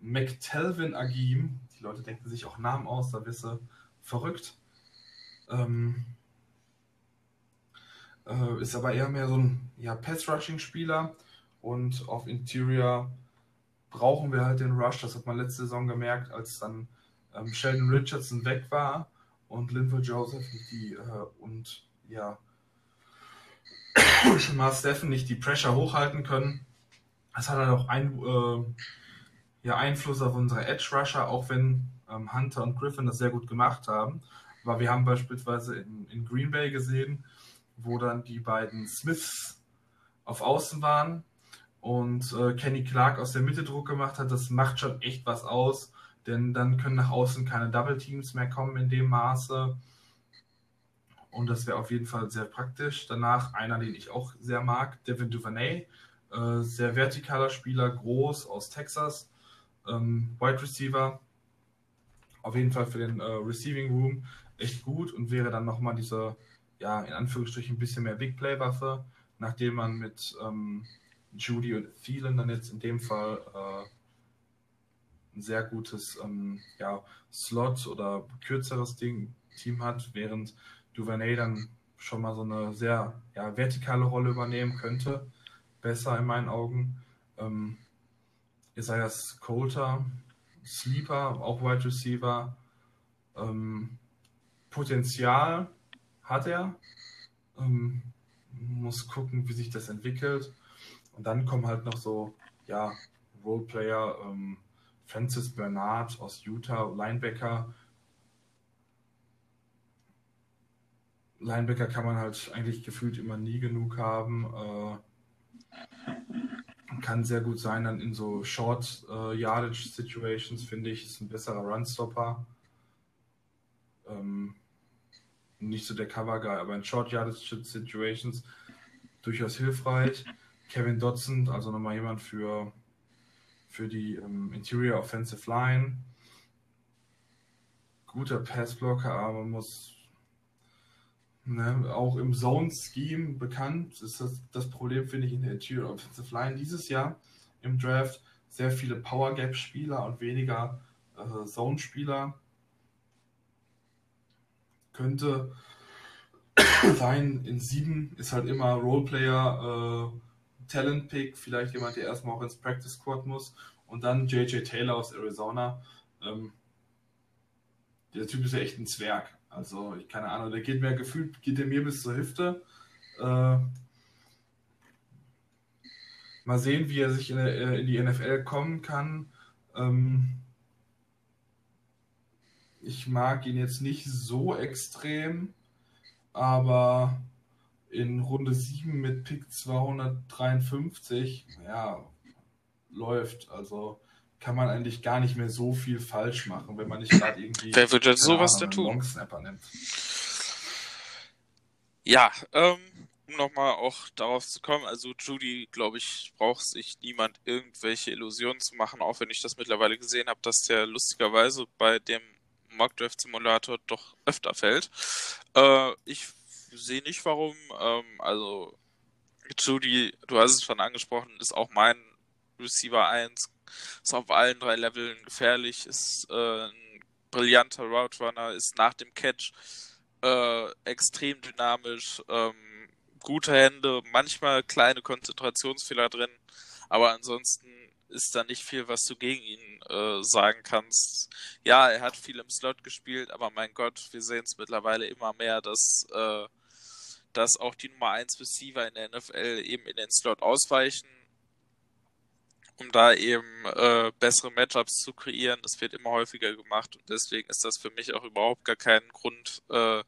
McTelvin Agim, die Leute denken sich auch Namen aus, da wisse verrückt. Ähm, äh, ist aber eher mehr so ein ja, Pass-Rushing-Spieler und auf Interior brauchen wir halt den Rush. Das hat man letzte Saison gemerkt, als dann ähm, Sheldon Richardson weg war und Linville Joseph die, äh, und ja, [COUGHS] Shamar Steffen nicht die Pressure hochhalten können. Das hat halt auch ein, äh, ja, Einfluss auf unsere Edge Rusher, auch wenn ähm, Hunter und Griffin das sehr gut gemacht haben. Aber wir haben beispielsweise in, in Green Bay gesehen, wo dann die beiden Smiths auf Außen waren und äh, Kenny Clark aus der Mitte Druck gemacht hat. Das macht schon echt was aus, denn dann können nach außen keine Double Teams mehr kommen in dem Maße. Und das wäre auf jeden Fall sehr praktisch. Danach einer, den ich auch sehr mag, Devin Duvernay. Äh, sehr vertikaler Spieler, groß aus Texas. Ähm, Wide Receiver. Auf jeden Fall für den äh, Receiving Room echt gut und wäre dann nochmal diese, ja, in Anführungsstrichen ein bisschen mehr Big Play-Waffe, nachdem man mit ähm, Judy und Thielen dann jetzt in dem Fall äh, ein sehr gutes ähm, ja, Slot oder kürzeres Ding, Team hat, während Duvernay dann schon mal so eine sehr ja, vertikale Rolle übernehmen könnte. Besser in meinen Augen. Ähm, Isaias Coulter, Sleeper, auch Wide Receiver. Ähm, Potenzial hat er. Ähm, muss gucken, wie sich das entwickelt. Und dann kommen halt noch so, ja, Roleplayer, ähm, Francis Bernard aus Utah, Linebacker, Linebacker kann man halt eigentlich gefühlt immer nie genug haben. Äh, kann sehr gut sein, dann in so Short äh, Yardage Situations, finde ich, ist ein besserer Runstopper. Ähm, nicht so der Cover Guy, aber in Short Yardage Situations durchaus hilfreich. Kevin Dodson, also nochmal jemand für, für die ähm, Interior Offensive Line. Guter Passblocker, aber man muss Ne, auch im Zone-Scheme bekannt ist das, das Problem, finde ich, in der Interior Offensive Line dieses Jahr im Draft. Sehr viele Power-Gap-Spieler und weniger äh, Zone-Spieler. könnte [COUGHS] sein. In sieben ist halt immer Roleplayer, äh, Talent Pick, vielleicht jemand, der erstmal auch ins Practice Squad muss. Und dann JJ Taylor aus Arizona. Ähm, der Typ ist ja echt ein Zwerg. Also, ich keine Ahnung, der geht mir gefühlt, geht der mir bis zur Hüfte. Äh, mal sehen, wie er sich in, äh, in die NFL kommen kann. Ähm, ich mag ihn jetzt nicht so extrem, aber in Runde 7 mit Pick 253, ja, läuft. Also kann man eigentlich gar nicht mehr so viel falsch machen, wenn man nicht gerade irgendwie.
Wer würde sowas denn tun? Nimmt. Ja, ähm, um nochmal auch darauf zu kommen, also Judy, glaube ich, braucht sich niemand irgendwelche Illusionen zu machen, auch wenn ich das mittlerweile gesehen habe, dass der lustigerweise bei dem Mockdraft Simulator doch öfter fällt. Äh, ich sehe nicht warum. Ähm, also Judy, du hast es schon angesprochen, ist auch mein Receiver 1, ist auf allen drei Leveln gefährlich, ist äh, ein brillanter Route Runner, ist nach dem Catch äh, extrem dynamisch, ähm, gute Hände, manchmal kleine Konzentrationsfehler drin, aber ansonsten ist da nicht viel, was du gegen ihn äh, sagen kannst. Ja, er hat viel im Slot gespielt, aber mein Gott, wir sehen es mittlerweile immer mehr, dass, äh, dass auch die Nummer 1 Receiver in der NFL eben in den Slot ausweichen, um da eben äh, bessere Matchups zu kreieren. Das wird immer häufiger gemacht und deswegen ist das für mich auch überhaupt gar kein Grund, äh,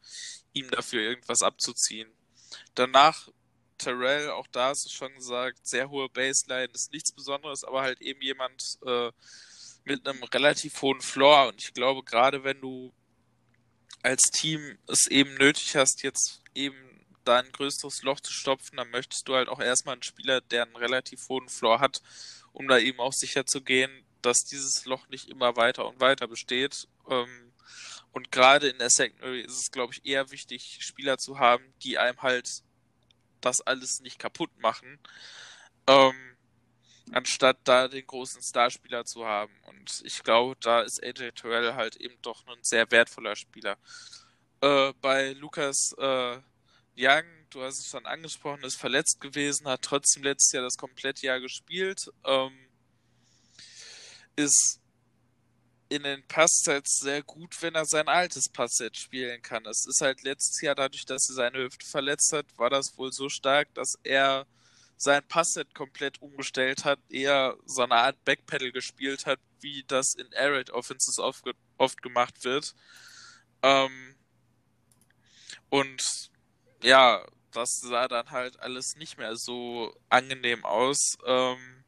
ihm dafür irgendwas abzuziehen. Danach Terrell, auch da hast du schon gesagt, sehr hohe Baseline, ist nichts Besonderes, aber halt eben jemand äh, mit einem relativ hohen Floor. Und ich glaube, gerade wenn du als Team es eben nötig hast, jetzt eben da ein größeres Loch zu stopfen, dann möchtest du halt auch erstmal einen Spieler, der einen relativ hohen Floor hat, um da eben auch sicher zu gehen, dass dieses Loch nicht immer weiter und weiter besteht. Ähm, und gerade in der Secondary ist es, glaube ich, eher wichtig, Spieler zu haben, die einem halt das alles nicht kaputt machen, ähm, anstatt da den großen Starspieler zu haben. Und ich glaube, da ist AJ Terrell halt eben doch ein sehr wertvoller Spieler. Äh, bei Lukas äh, Young, du hast es schon angesprochen, ist verletzt gewesen, hat trotzdem letztes Jahr das komplette Jahr gespielt, ähm, ist in den Passsets sehr gut, wenn er sein altes Passset spielen kann. Es ist halt letztes Jahr dadurch, dass er seine Hüfte verletzt hat, war das wohl so stark, dass er sein Passset komplett umgestellt hat, eher so eine Art Backpedal gespielt hat, wie das in Air Raid Offenses oft, oft gemacht wird. Ähm, und ja, das sah dann halt alles nicht mehr so angenehm aus. Ähm,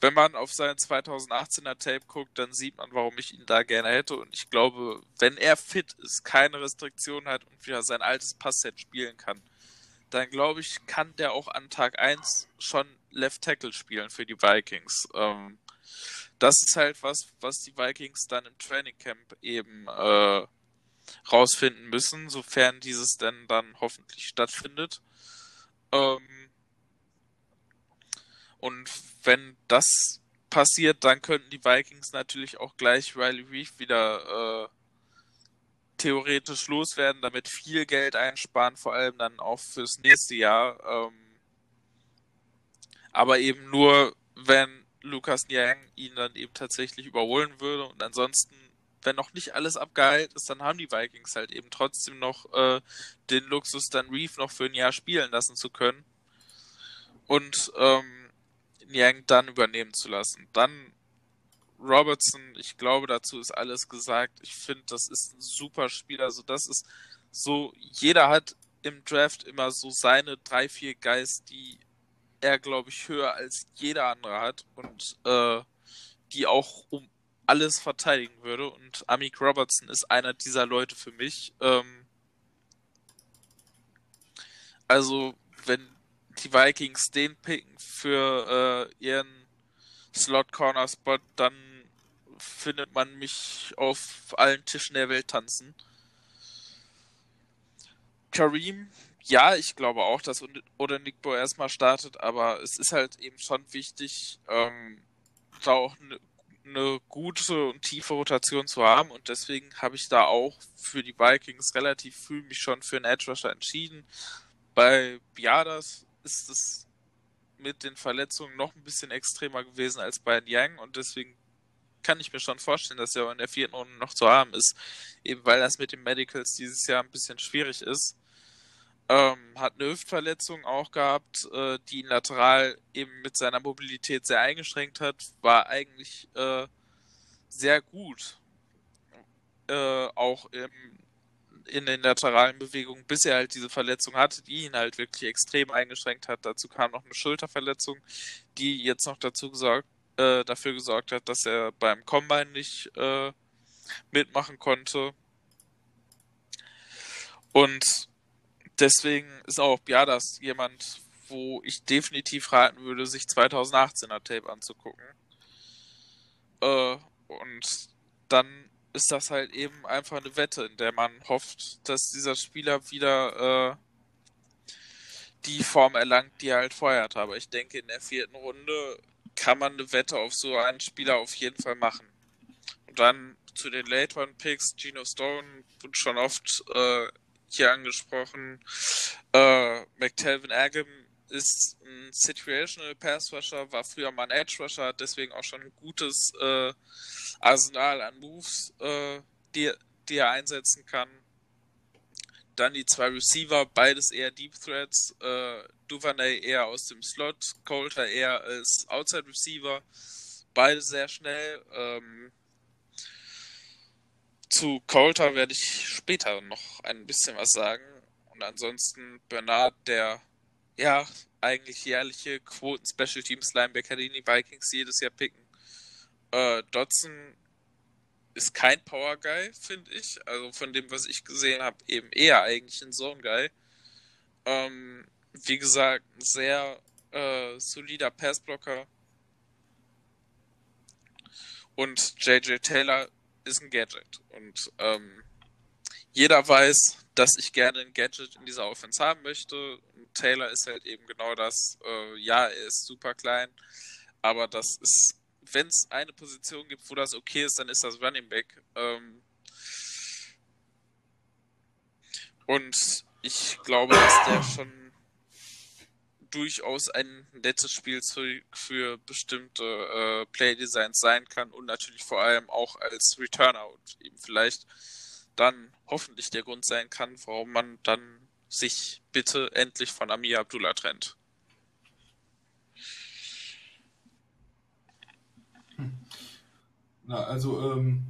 wenn man auf sein 2018er Tape guckt, dann sieht man, warum ich ihn da gerne hätte. Und ich glaube, wenn er fit ist, keine Restriktion hat und wieder sein altes Passset spielen kann, dann glaube ich, kann der auch an Tag 1 schon Left Tackle spielen für die Vikings. Ähm, das ist halt was, was die Vikings dann im Training Camp eben äh, rausfinden müssen, sofern dieses denn dann hoffentlich stattfindet. Ähm, und wenn das passiert, dann könnten die Vikings natürlich auch gleich Riley Reef wieder äh, theoretisch loswerden, damit viel Geld einsparen, vor allem dann auch fürs nächste Jahr. Ähm, aber eben nur, wenn Lukas Niang ihn dann eben tatsächlich überholen würde. Und ansonsten, wenn noch nicht alles abgeheilt ist, dann haben die Vikings halt eben trotzdem noch äh, den Luxus, dann Reef noch für ein Jahr spielen lassen zu können. Und ähm, Yang dann übernehmen zu lassen. Dann Robertson, ich glaube, dazu ist alles gesagt. Ich finde, das ist ein super Spieler. Also, das ist so, jeder hat im Draft immer so seine drei, vier Guys, die er, glaube ich, höher als jeder andere hat und äh, die auch um alles verteidigen würde. Und Amik Robertson ist einer dieser Leute für mich. Ähm, also, wenn die Vikings den picken für äh, ihren Slot Corner Spot, dann findet man mich auf allen Tischen der Welt tanzen. Kareem, ja, ich glaube auch, dass oder Nickbo erstmal startet, aber es ist halt eben schon wichtig, ähm, da auch eine eine gute und tiefe Rotation zu haben und deswegen habe ich da auch für die Vikings relativ früh mich schon für einen Edge Rusher entschieden. Bei Biadas ist es mit den Verletzungen noch ein bisschen extremer gewesen als bei Yang und deswegen kann ich mir schon vorstellen, dass er in der vierten Runde noch zu haben ist, eben weil das mit den Medicals dieses Jahr ein bisschen schwierig ist. Ähm, hat eine Hüftverletzung auch gehabt, äh, die ihn lateral eben mit seiner Mobilität sehr eingeschränkt hat, war eigentlich äh, sehr gut. Äh, auch im, in den lateralen Bewegungen, bis er halt diese Verletzung hatte, die ihn halt wirklich extrem eingeschränkt hat. Dazu kam noch eine Schulterverletzung, die jetzt noch dazu gesorgt, äh, dafür gesorgt hat, dass er beim Combine nicht äh, mitmachen konnte. Und deswegen ist auch Biadas jemand, wo ich definitiv raten würde, sich 2018er Tape anzugucken. Äh, und dann ist das halt eben einfach eine Wette, in der man hofft, dass dieser Spieler wieder äh, die Form erlangt, die er halt vorher hat. Aber ich denke, in der vierten Runde kann man eine Wette auf so einen Spieler auf jeden Fall machen. Und dann zu den Late One Picks, Gino Stone wurde schon oft äh, hier angesprochen. Äh, McTelvin Agam ist ein Situational Pass Rusher, war früher mal ein Edge Rusher, hat deswegen auch schon ein gutes äh, Arsenal an Moves, äh, die, die er einsetzen kann. Dann die zwei Receiver, beides eher Deep Threats. Äh, Duvernay eher aus dem Slot, Coulter eher als Outside Receiver. Beide sehr schnell. Ähm, zu Coulter werde ich später noch ein bisschen was sagen. Und ansonsten Bernard, der ja eigentlich jährliche Quoten Special Teams Linebacker, den die Vikings jedes Jahr picken. Äh, Dodson ist kein Power Guy, finde ich. Also von dem, was ich gesehen habe, eben eher eigentlich ein Zone Guy. Ähm, wie gesagt, ein sehr äh, solider Passblocker. Und JJ Taylor ist ein Gadget. Und ähm, jeder weiß, dass ich gerne ein Gadget in dieser Offense haben möchte. Und Taylor ist halt eben genau das. Äh, ja, er ist super klein, aber das ist, wenn es eine Position gibt, wo das okay ist, dann ist das Running Back. Ähm, und ich glaube, dass der schon durchaus ein nettes Spiel zu, für bestimmte äh, Playdesigns sein kann und natürlich vor allem auch als Returner und eben vielleicht dann hoffentlich der Grund sein kann, warum man dann sich bitte endlich von Amir Abdullah trennt.
Na, also, ähm,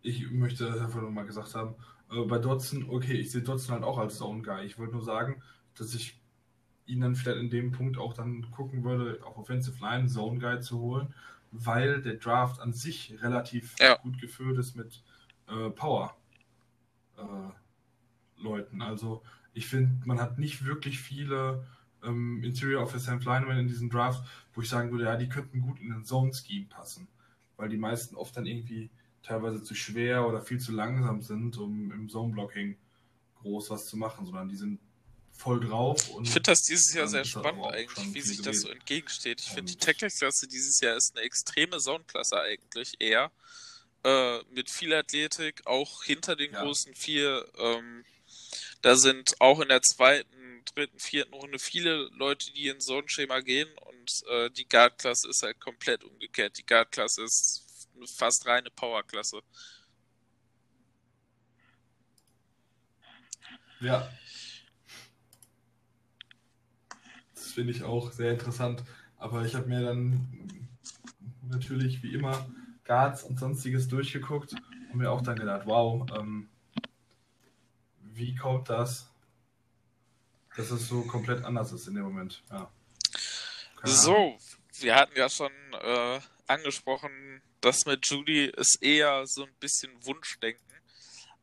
ich möchte das einfach nochmal gesagt haben. Äh, bei Dotson, okay, ich sehe Dotson halt auch als Zone Guy. Ich wollte nur sagen, dass ich ihn dann vielleicht in dem Punkt auch dann gucken würde, auf Offensive Line Zone Guide zu holen, weil der Draft an sich relativ ja. gut gefüllt ist mit äh, Power äh, Leuten. Also ich finde, man hat nicht wirklich viele ähm, Interior Offensive Linemen in diesem Draft, wo ich sagen würde, ja, die könnten gut in den Zone Scheme passen, weil die meisten oft dann irgendwie teilweise zu schwer oder viel zu langsam sind, um im Zone Blocking groß was zu machen, sondern die sind voll drauf.
ich finde das dieses Jahr sehr spannend eigentlich, wie sich das so entgegensteht. Ich finde, die Tackle-Klasse dieses Jahr ist eine extreme Zone-Klasse eigentlich eher. Äh, mit viel Athletik, auch hinter den ja. großen vier. Ähm, da sind auch in der zweiten, dritten, vierten Runde viele Leute, die in Zone-Schema gehen und äh, die Guard-Klasse ist halt komplett umgekehrt. Die Guard-Klasse ist eine fast reine Power-Klasse.
Ja, finde ich auch sehr interessant. Aber ich habe mir dann natürlich wie immer Guards und sonstiges durchgeguckt und mir auch dann gedacht, wow, ähm, wie kommt das, dass es so komplett anders ist in dem Moment? Ja.
So, wir hatten ja schon äh, angesprochen, das mit Judy ist eher so ein bisschen Wunschdenken.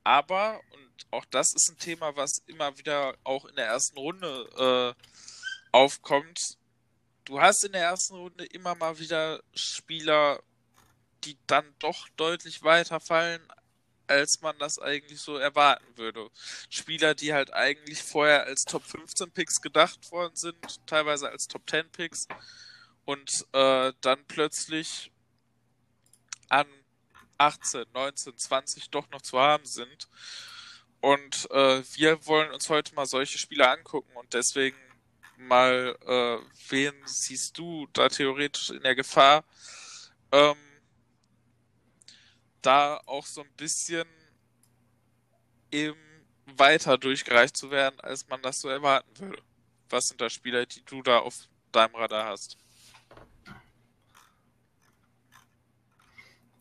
Aber, und auch das ist ein Thema, was immer wieder auch in der ersten Runde äh, aufkommt. Du hast in der ersten Runde immer mal wieder Spieler, die dann doch deutlich weiter fallen, als man das eigentlich so erwarten würde. Spieler, die halt eigentlich vorher als Top 15 Picks gedacht worden sind, teilweise als Top 10 Picks und äh, dann plötzlich an 18, 19, 20 doch noch zu haben sind. Und äh, wir wollen uns heute mal solche Spiele angucken und deswegen mal, äh, wen siehst du da theoretisch in der Gefahr, ähm, da auch so ein bisschen eben weiter durchgereicht zu werden, als man das so erwarten würde. Was sind da Spieler, die du da auf deinem Radar hast?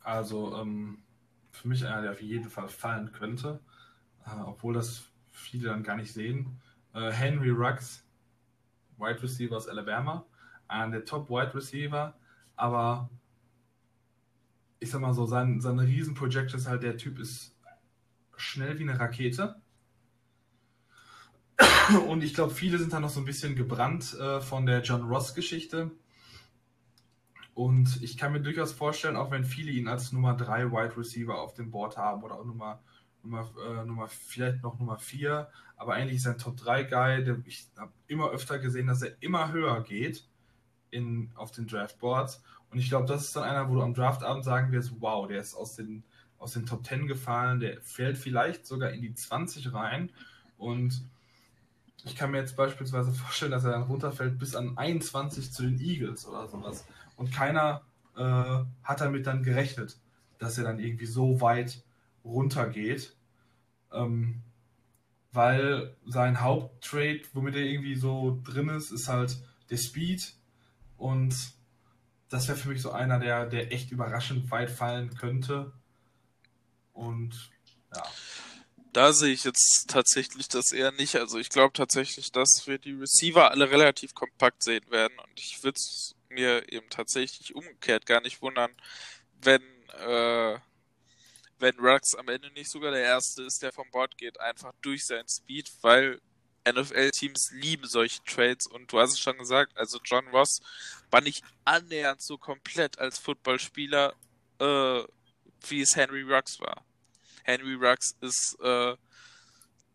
Also ähm, für mich einer, der auf jeden Fall fallen könnte, äh, obwohl das viele dann gar nicht sehen. Äh, Henry Ruggs, Wide Receiver aus Alabama, einer der Top Wide Receiver, aber ich sag mal so, sein, seine Riesenprojekt ist halt, der Typ ist schnell wie eine Rakete. [COUGHS] Und ich glaube, viele sind da noch so ein bisschen gebrannt äh, von der John Ross-Geschichte. Und ich kann mir durchaus vorstellen, auch wenn viele ihn als Nummer 3 Wide Receiver auf dem Board haben oder auch Nummer, Nummer, äh, Nummer vielleicht noch Nummer 4, aber eigentlich ist er ein Top 3 Guy. Der, ich habe immer öfter gesehen, dass er immer höher geht in, auf den Draftboards. Und ich glaube, das ist dann einer, wo du am Draftabend sagen wirst, wow, der ist aus den, aus den Top 10 gefallen, der fällt vielleicht sogar in die 20 rein. Und ich kann mir jetzt beispielsweise vorstellen, dass er dann runterfällt bis an 21 zu den Eagles oder sowas. Und keiner äh, hat damit dann gerechnet, dass er dann irgendwie so weit runtergeht. Ähm, weil sein Haupttrade, womit er irgendwie so drin ist, ist halt der Speed. Und das wäre für mich so einer, der, der echt überraschend weit fallen könnte. Und ja.
Da sehe ich jetzt tatsächlich das eher nicht. Also ich glaube tatsächlich, dass wir die Receiver alle relativ kompakt sehen werden. Und ich würde es mir eben tatsächlich umgekehrt gar nicht wundern, wenn, äh, wenn Rux am Ende nicht sogar der Erste ist, der vom Bord geht, einfach durch seinen Speed, weil NFL-Teams lieben solche Trades und du hast es schon gesagt, also John Ross war nicht annähernd so komplett als Footballspieler, äh, wie es Henry Rux war. Henry Rux ist äh,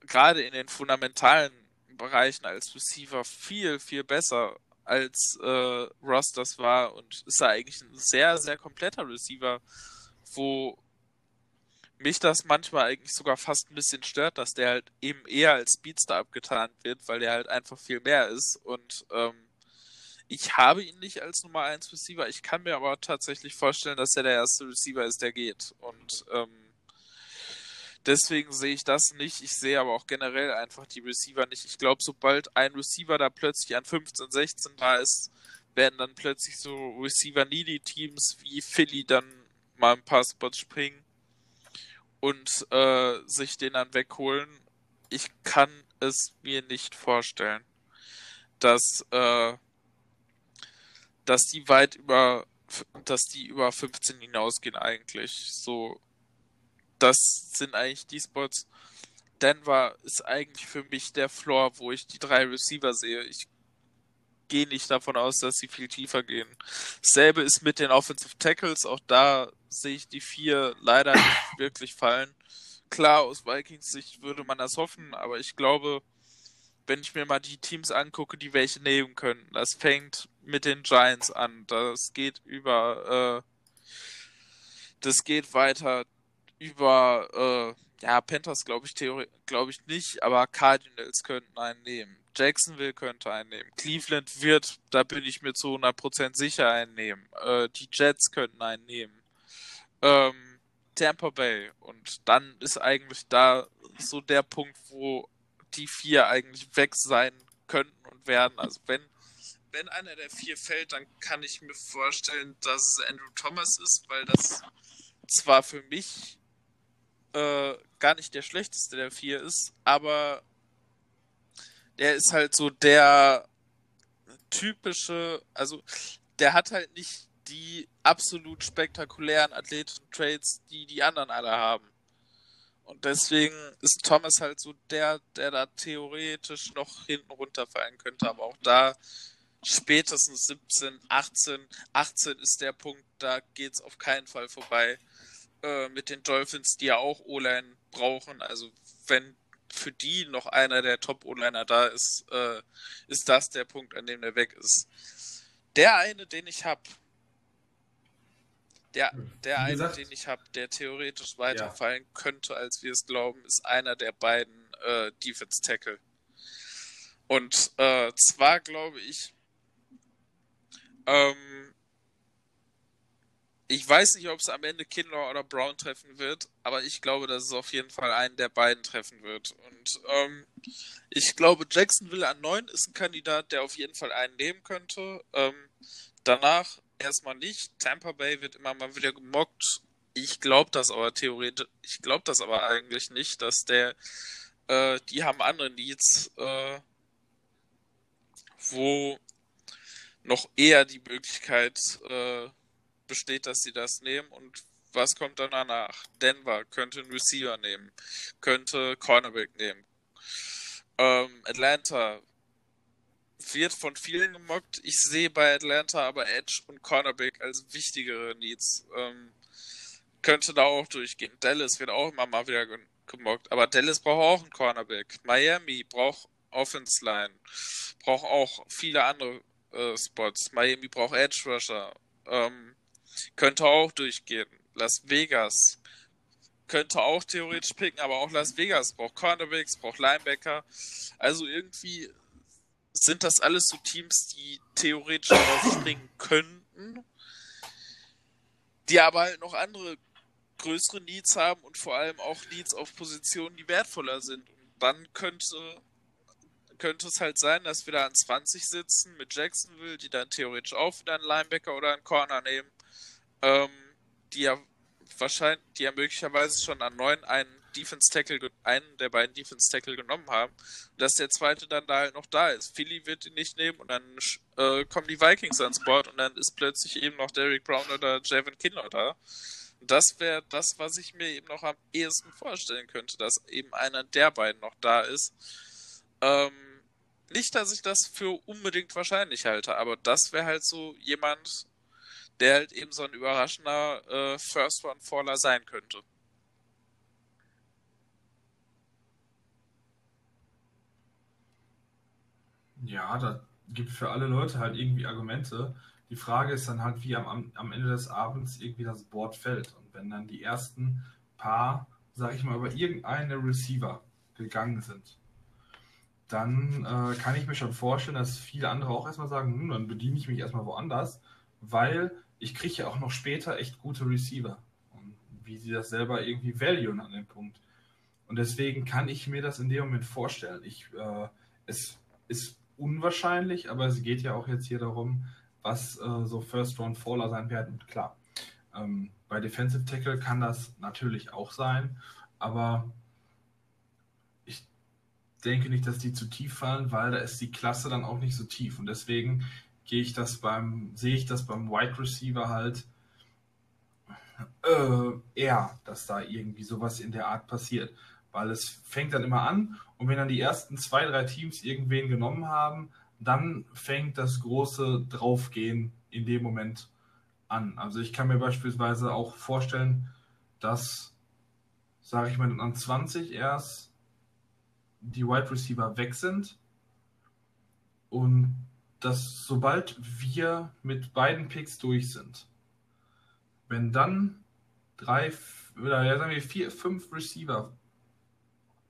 gerade in den fundamentalen Bereichen als Receiver viel, viel besser als äh, Ross das war und ist da eigentlich ein sehr, sehr kompletter Receiver, wo mich das manchmal eigentlich sogar fast ein bisschen stört, dass der halt eben eher als Speedster abgetan wird, weil der halt einfach viel mehr ist und ähm, ich habe ihn nicht als Nummer 1 Receiver, ich kann mir aber tatsächlich vorstellen, dass er der erste Receiver ist, der geht und ähm, Deswegen sehe ich das nicht. Ich sehe aber auch generell einfach die Receiver nicht. Ich glaube, sobald ein Receiver da plötzlich an 15, 16 da ist, werden dann plötzlich so Receiver-Needy-Teams wie Philly dann mal ein paar Spots springen und äh, sich den dann wegholen. Ich kann es mir nicht vorstellen, dass, äh, dass die weit über dass die über 15 hinausgehen eigentlich. So das sind eigentlich die Spots. Denver ist eigentlich für mich der Floor, wo ich die drei Receiver sehe. Ich gehe nicht davon aus, dass sie viel tiefer gehen. Dasselbe ist mit den Offensive Tackles. Auch da sehe ich die vier leider nicht [COUGHS] wirklich fallen. Klar, aus Vikings Sicht würde man das hoffen, aber ich glaube, wenn ich mir mal die Teams angucke, die welche nehmen können, das fängt mit den Giants an. Das geht über, äh, das geht weiter über, äh, ja, Panthers glaube ich, glaube ich nicht, aber Cardinals könnten einen nehmen. Jacksonville könnte einen nehmen. Cleveland wird, da bin ich mir zu 100% sicher, einen nehmen. Äh, die Jets könnten einen nehmen. Ähm, Tampa Bay. Und dann ist eigentlich da so der Punkt, wo die vier eigentlich weg sein könnten und werden. Also wenn, wenn einer der vier fällt, dann kann ich mir vorstellen, dass es Andrew Thomas ist, weil das zwar für mich äh, gar nicht der schlechteste der vier ist, aber der ist halt so der typische, also der hat halt nicht die absolut spektakulären athletischen Trades, die die anderen alle haben. Und deswegen ist Thomas halt so der, der da theoretisch noch hinten runterfallen könnte, aber auch da spätestens 17, 18, 18 ist der Punkt, da geht's auf keinen Fall vorbei. Äh, mit den Dolphins, die ja auch O-Line brauchen. Also wenn für die noch einer der Top-O-Liner da ist, äh, ist das der Punkt, an dem der weg ist. Der eine, den ich habe, Der, der eine, den ich habe, der theoretisch weiterfallen ja. könnte, als wir es glauben, ist einer der beiden äh, Defense Tackle. Und äh, zwar glaube ich, ähm, ich weiß nicht, ob es am Ende Kindler oder Brown treffen wird, aber ich glaube, dass es auf jeden Fall einen der beiden treffen wird. Und ähm, ich glaube, Jacksonville an 9 ist ein Kandidat, der auf jeden Fall einen nehmen könnte. Ähm, danach erstmal nicht. Tampa Bay wird immer mal wieder gemockt. Ich glaube das aber theoretisch, ich glaube das aber eigentlich nicht, dass der, äh, die haben andere Needs, äh, wo noch eher die Möglichkeit äh, besteht, dass sie das nehmen und was kommt dann danach? Denver könnte einen Receiver nehmen, könnte Cornerback nehmen. Ähm, Atlanta wird von vielen gemockt. Ich sehe bei Atlanta aber Edge und Cornerback als wichtigere Needs. Ähm, könnte da auch durchgehen. Dallas wird auch immer mal wieder gemockt. Aber Dallas braucht auch einen Cornerback. Miami braucht Offense Line. Braucht auch viele andere äh, Spots. Miami braucht Edge Rusher. Ähm, könnte auch durchgehen. Las Vegas könnte auch theoretisch picken, aber auch Las Vegas braucht Cornerbacks, braucht Linebacker. Also irgendwie sind das alles so Teams, die theoretisch aufspringen könnten, die aber halt noch andere größere Needs haben und vor allem auch Needs auf Positionen, die wertvoller sind. Und dann könnte, könnte es halt sein, dass wir da an 20 sitzen mit Jacksonville, die dann theoretisch auch wieder einen Linebacker oder einen Corner nehmen, ähm, die ja wahrscheinlich, die ja möglicherweise schon an 9 einen Defense Tackle, einen der beiden Defense Tackle genommen haben, dass der zweite dann da halt noch da ist. Philly wird ihn nicht nehmen und dann äh, kommen die Vikings ans Board und dann ist plötzlich eben noch Derek Brown oder Javon Kindler da. das wäre das, was ich mir eben noch am ehesten vorstellen könnte, dass eben einer der beiden noch da ist. Ähm, nicht, dass ich das für unbedingt wahrscheinlich halte, aber das wäre halt so jemand, der halt eben so ein überraschender äh, First-One-Faller sein könnte.
Ja, da gibt für alle Leute halt irgendwie Argumente. Die Frage ist dann halt, wie am, am Ende des Abends irgendwie das Board fällt. Und wenn dann die ersten paar, sag ich mal, über irgendeine Receiver gegangen sind, dann äh, kann ich mir schon vorstellen, dass viele andere auch erstmal sagen, hm, dann bediene ich mich erstmal woanders, weil ich kriege ja auch noch später echt gute Receiver. Und wie sie das selber irgendwie valuen an dem Punkt. Und deswegen kann ich mir das in dem Moment vorstellen. Ich, äh, es ist unwahrscheinlich, aber es geht ja auch jetzt hier darum, was äh, so First-Round-Faller sein werden. Klar, ähm, bei Defensive Tackle kann das natürlich auch sein, aber ich denke nicht, dass die zu tief fallen, weil da ist die Klasse dann auch nicht so tief. Und deswegen gehe ich das beim, sehe ich das beim Wide Receiver halt äh, eher, dass da irgendwie sowas in der Art passiert. Weil es fängt dann immer an und wenn dann die ersten zwei, drei Teams irgendwen genommen haben, dann fängt das große Draufgehen in dem Moment an. Also ich kann mir beispielsweise auch vorstellen, dass, sage ich mal, an 20 erst die Wide Receiver weg sind und dass sobald wir mit beiden Picks durch sind, wenn dann drei oder ja, sagen wir vier, fünf Receiver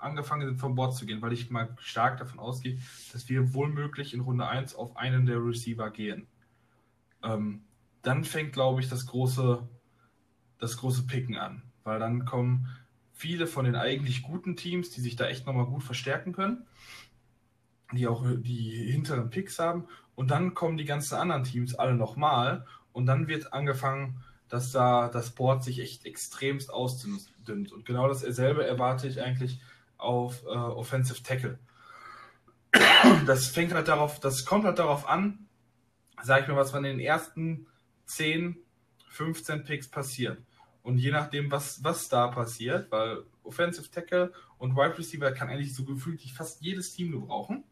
angefangen sind, vom Board zu gehen, weil ich mal stark davon ausgehe, dass wir wohlmöglich in Runde 1 auf einen der Receiver gehen. Ähm, dann fängt, glaube ich, das große, das große Picken an, weil dann kommen viele von den eigentlich guten Teams, die sich da echt nochmal gut verstärken können, die auch die hinteren Picks haben und dann kommen die ganzen anderen Teams alle nochmal und dann wird angefangen, dass da das Board sich echt extremst ausdünnt. Und genau dasselbe erwarte ich eigentlich auf äh, Offensive Tackle. Das fängt halt darauf, das kommt halt darauf an, sag ich mal, was von den ersten 10, 15 Picks passiert. Und je nachdem, was, was da passiert, weil Offensive Tackle und Wide Receiver kann eigentlich so gefühlt fast jedes Team gebrauchen.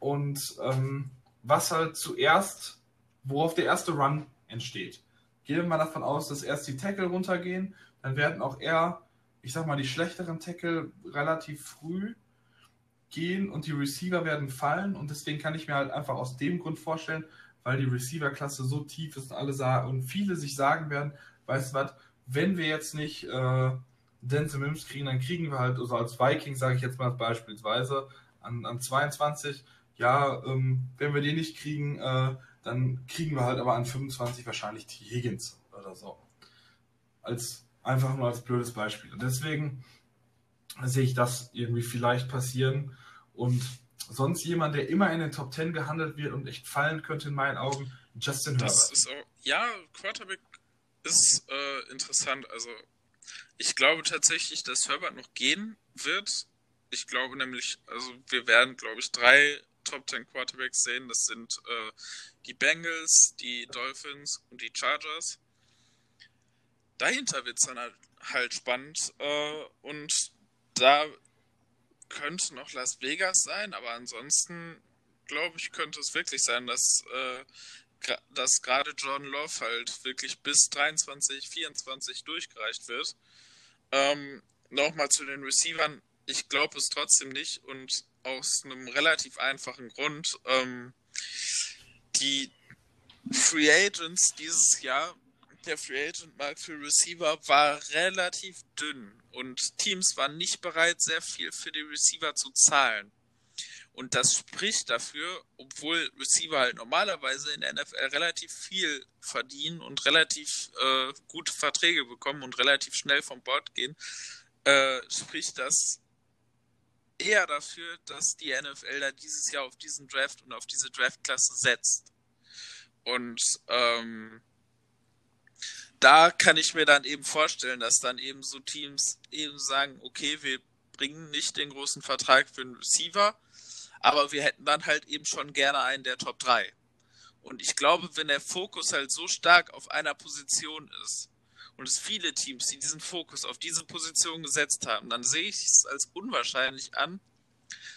Und ähm, was halt zuerst, worauf der erste Run entsteht. Gehen wir mal davon aus, dass erst die Tackle runtergehen, dann werden auch eher ich sag mal, die schlechteren Tackle relativ früh gehen und die Receiver werden fallen. Und deswegen kann ich mir halt einfach aus dem Grund vorstellen, weil die Receiver-Klasse so tief ist und alle sagen und viele sich sagen werden, weißt du was, wenn wir jetzt nicht äh, Denzel Mims kriegen, dann kriegen wir halt, also als Viking, sage ich jetzt mal beispielsweise, an, an 22, ja, ähm, wenn wir den nicht kriegen, äh, dann kriegen wir halt aber an 25 wahrscheinlich T. Higgins oder so. Als, einfach nur als blödes Beispiel. Und deswegen sehe ich das irgendwie vielleicht passieren. Und sonst jemand, der immer in den Top 10 gehandelt wird und echt fallen könnte in meinen Augen, Justin
das Herbert. Ist auch, ja, Quarterback ist äh, interessant. Also ich glaube tatsächlich, dass Herbert noch gehen wird. Ich glaube nämlich, also wir werden, glaube ich, drei Top 10 Quarterbacks sehen. Das sind äh, die Bengals, die Dolphins und die Chargers. Dahinter wird es dann halt, halt spannend. Äh, und da könnte noch Las Vegas sein, aber ansonsten glaube ich, könnte es wirklich sein, dass, äh, dass gerade John Love halt wirklich bis 23, 24 durchgereicht wird. Ähm, Nochmal zu den Receivern. Ich glaube es trotzdem nicht und aus einem relativ einfachen Grund. Ähm, die Free Agents dieses Jahr, der Free Agent Markt für Receiver war relativ dünn und Teams waren nicht bereit, sehr viel für die Receiver zu zahlen. Und das spricht dafür, obwohl Receiver halt normalerweise in der NFL relativ viel verdienen und relativ äh, gute Verträge bekommen und relativ schnell vom Bord gehen, äh, spricht das eher dafür, dass die NFL da dieses Jahr auf diesen Draft und auf diese Draftklasse setzt. Und ähm, da kann ich mir dann eben vorstellen, dass dann eben so Teams eben sagen, okay, wir bringen nicht den großen Vertrag für einen Receiver, aber wir hätten dann halt eben schon gerne einen der Top 3. Und ich glaube, wenn der Fokus halt so stark auf einer Position ist und es viele Teams, die diesen Fokus auf diese Position gesetzt haben, dann sehe ich es als unwahrscheinlich an,